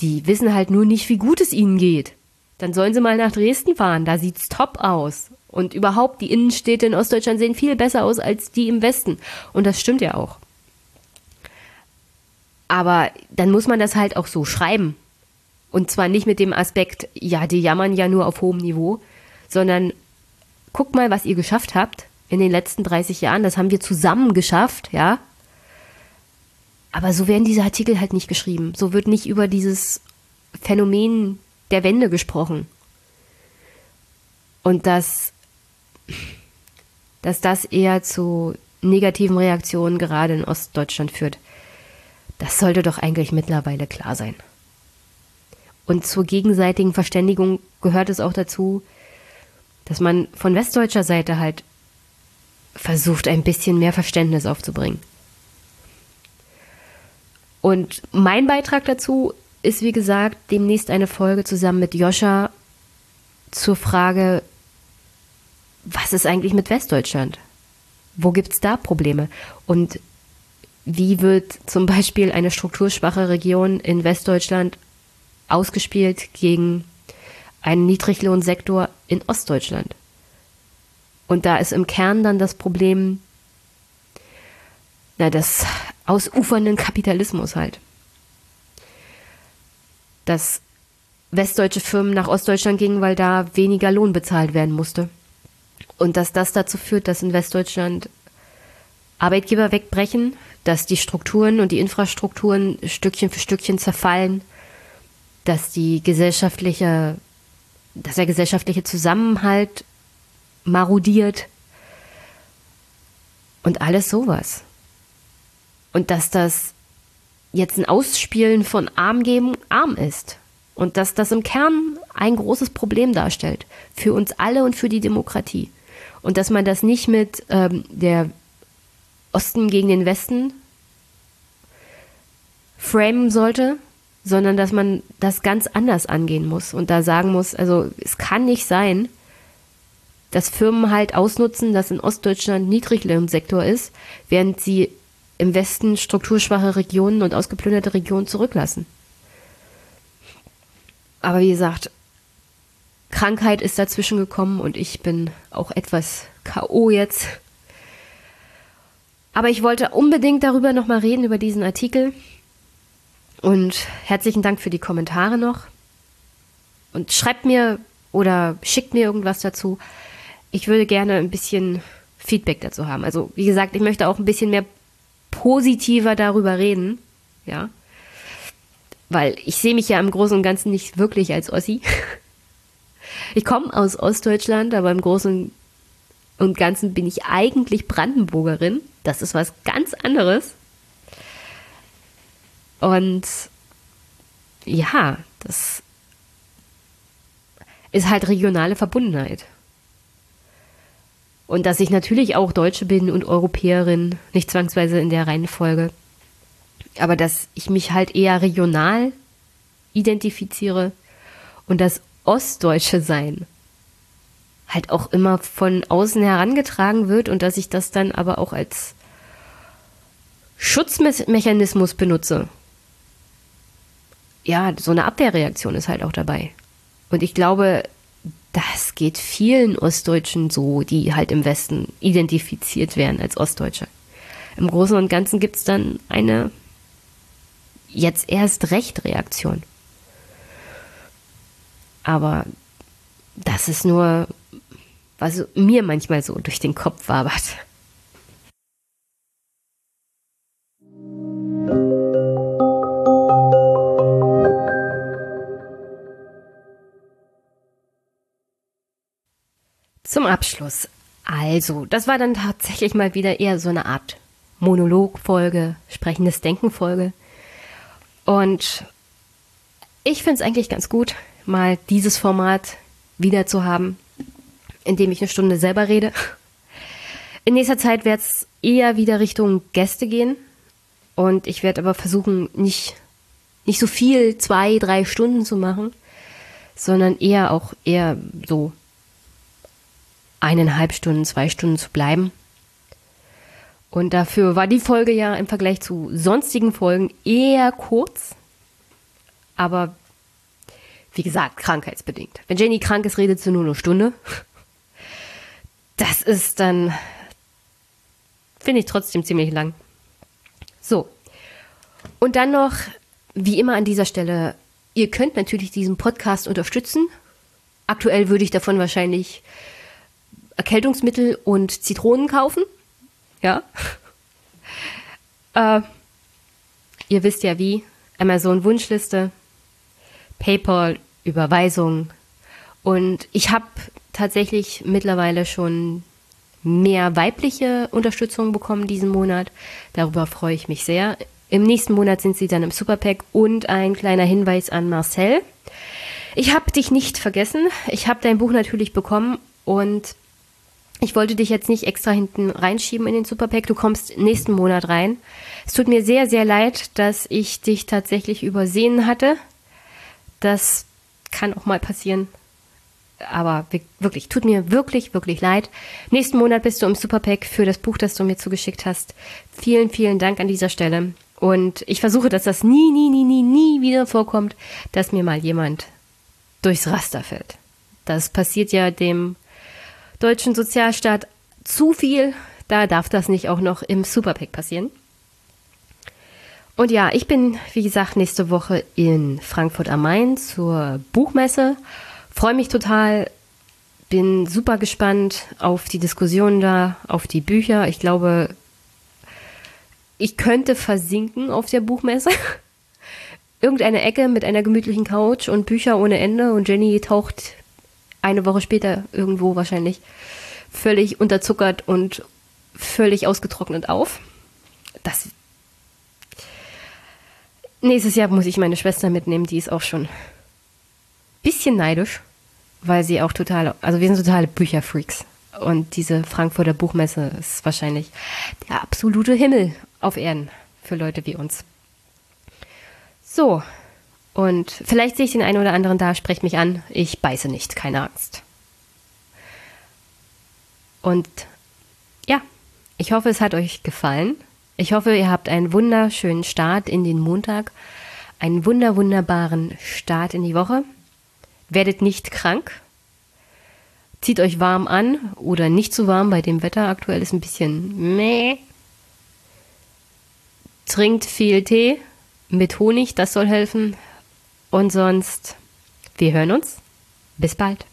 Die wissen halt nur nicht, wie gut es ihnen geht. Dann sollen sie mal nach Dresden fahren, da sieht's top aus. Und überhaupt, die Innenstädte in Ostdeutschland sehen viel besser aus als die im Westen. Und das stimmt ja auch. Aber dann muss man das halt auch so schreiben. Und zwar nicht mit dem Aspekt, ja, die jammern ja nur auf hohem Niveau, sondern guckt mal, was ihr geschafft habt in den letzten 30 Jahren. Das haben wir zusammen geschafft, ja. Aber so werden diese Artikel halt nicht geschrieben. So wird nicht über dieses Phänomen der Wende gesprochen. Und dass, dass das eher zu negativen Reaktionen gerade in Ostdeutschland führt. Das sollte doch eigentlich mittlerweile klar sein. Und zur gegenseitigen Verständigung gehört es auch dazu, dass man von westdeutscher Seite halt versucht, ein bisschen mehr Verständnis aufzubringen. Und mein Beitrag dazu ist, wie gesagt, demnächst eine Folge zusammen mit Joscha zur Frage, was ist eigentlich mit Westdeutschland? Wo gibt es da Probleme? Und wie wird zum Beispiel eine strukturschwache Region in Westdeutschland ausgespielt gegen einen Niedriglohnsektor in Ostdeutschland? Und da ist im Kern dann das Problem, na, des ausufernden Kapitalismus halt. Dass westdeutsche Firmen nach Ostdeutschland gingen, weil da weniger Lohn bezahlt werden musste. Und dass das dazu führt, dass in Westdeutschland Arbeitgeber wegbrechen, dass die Strukturen und die Infrastrukturen Stückchen für Stückchen zerfallen, dass die gesellschaftliche, dass der gesellschaftliche Zusammenhalt marodiert und alles sowas. Und dass das jetzt ein Ausspielen von Arm geben arm ist. Und dass das im Kern ein großes Problem darstellt. Für uns alle und für die Demokratie. Und dass man das nicht mit ähm, der Osten gegen den Westen framen sollte, sondern dass man das ganz anders angehen muss und da sagen muss, also es kann nicht sein, dass Firmen halt ausnutzen, dass in Ostdeutschland Niedriglohnsektor ist, während sie im Westen strukturschwache Regionen und ausgeplünderte Regionen zurücklassen. Aber wie gesagt, Krankheit ist dazwischen gekommen und ich bin auch etwas KO jetzt. Aber ich wollte unbedingt darüber nochmal reden, über diesen Artikel. Und herzlichen Dank für die Kommentare noch. Und schreibt mir oder schickt mir irgendwas dazu. Ich würde gerne ein bisschen Feedback dazu haben. Also, wie gesagt, ich möchte auch ein bisschen mehr positiver darüber reden. Ja. Weil ich sehe mich ja im Großen und Ganzen nicht wirklich als Ossi. *laughs* Ich komme aus Ostdeutschland, aber im Großen und Ganzen bin ich eigentlich Brandenburgerin. Das ist was ganz anderes. Und ja, das ist halt regionale Verbundenheit. Und dass ich natürlich auch Deutsche bin und Europäerin, nicht zwangsweise in der Reihenfolge. Aber dass ich mich halt eher regional identifiziere und das Ostdeutsche sein halt auch immer von außen herangetragen wird und dass ich das dann aber auch als Schutzmechanismus benutze. Ja, so eine Abwehrreaktion ist halt auch dabei. Und ich glaube, das geht vielen Ostdeutschen so, die halt im Westen identifiziert werden als Ostdeutsche. Im Großen und Ganzen gibt es dann eine jetzt erst recht Reaktion. Aber das ist nur, was mir manchmal so durch den Kopf wabert. Abschluss. Also, das war dann tatsächlich mal wieder eher so eine Art Monologfolge, sprechendes Denkenfolge. Und ich finde es eigentlich ganz gut, mal dieses Format wieder zu haben, in dem ich eine Stunde selber rede. In nächster Zeit wird es eher wieder Richtung Gäste gehen. Und ich werde aber versuchen, nicht, nicht so viel, zwei, drei Stunden zu machen, sondern eher auch eher so eineinhalb Stunden, zwei Stunden zu bleiben. Und dafür war die Folge ja im Vergleich zu sonstigen Folgen eher kurz. Aber wie gesagt, krankheitsbedingt. Wenn Jenny krank ist, redet sie nur eine Stunde. Das ist dann, finde ich trotzdem ziemlich lang. So. Und dann noch, wie immer an dieser Stelle, ihr könnt natürlich diesen Podcast unterstützen. Aktuell würde ich davon wahrscheinlich Erkältungsmittel und Zitronen kaufen. Ja. äh, ihr wisst ja wie. Amazon Wunschliste, PayPal Überweisung. Und ich habe tatsächlich mittlerweile schon mehr weibliche Unterstützung bekommen diesen Monat. Darüber freue ich mich sehr. Im nächsten Monat sind sie dann im Superpack und ein kleiner Hinweis an Marcel. Ich habe dich nicht vergessen. Ich habe dein Buch natürlich bekommen und ich wollte dich jetzt nicht extra hinten reinschieben in den Superpack. Du kommst nächsten Monat rein. Es tut mir sehr, sehr leid, dass ich dich tatsächlich übersehen hatte. Das kann auch mal passieren. Aber wirklich, tut mir wirklich, wirklich leid. Nächsten Monat bist du im Superpack für das Buch, das du mir zugeschickt hast. Vielen, vielen Dank an dieser Stelle. Und ich versuche, dass das nie, nie, nie, nie, nie wieder vorkommt, dass mir mal jemand durchs Raster fällt. Das passiert ja dem deutschen Sozialstaat zu viel. Da darf das nicht auch noch im Superpack passieren. Und ja, ich bin, wie gesagt, nächste Woche in Frankfurt am Main zur Buchmesse. Freue mich total, bin super gespannt auf die Diskussion da, auf die Bücher. Ich glaube, ich könnte versinken auf der Buchmesse. *laughs* Irgendeine Ecke mit einer gemütlichen Couch und Bücher ohne Ende und Jenny taucht eine Woche später irgendwo wahrscheinlich völlig unterzuckert und völlig ausgetrocknet auf. Das nächstes Jahr muss ich meine Schwester mitnehmen, die ist auch schon bisschen neidisch, weil sie auch total, also wir sind totale Bücherfreaks. Und diese Frankfurter Buchmesse ist wahrscheinlich der absolute Himmel auf Erden für Leute wie uns. So, und vielleicht sehe ich den einen oder anderen da, sprecht mich an. Ich beiße nicht, keine Angst. Und ja, ich hoffe, es hat euch gefallen. Ich hoffe, ihr habt einen wunderschönen Start in den Montag, einen wunder wunderbaren Start in die Woche. Werdet nicht krank. Zieht euch warm an oder nicht zu warm bei dem Wetter. Aktuell ist ein bisschen meh. Trinkt viel Tee mit Honig, das soll helfen. Und sonst, wir hören uns. Bis bald.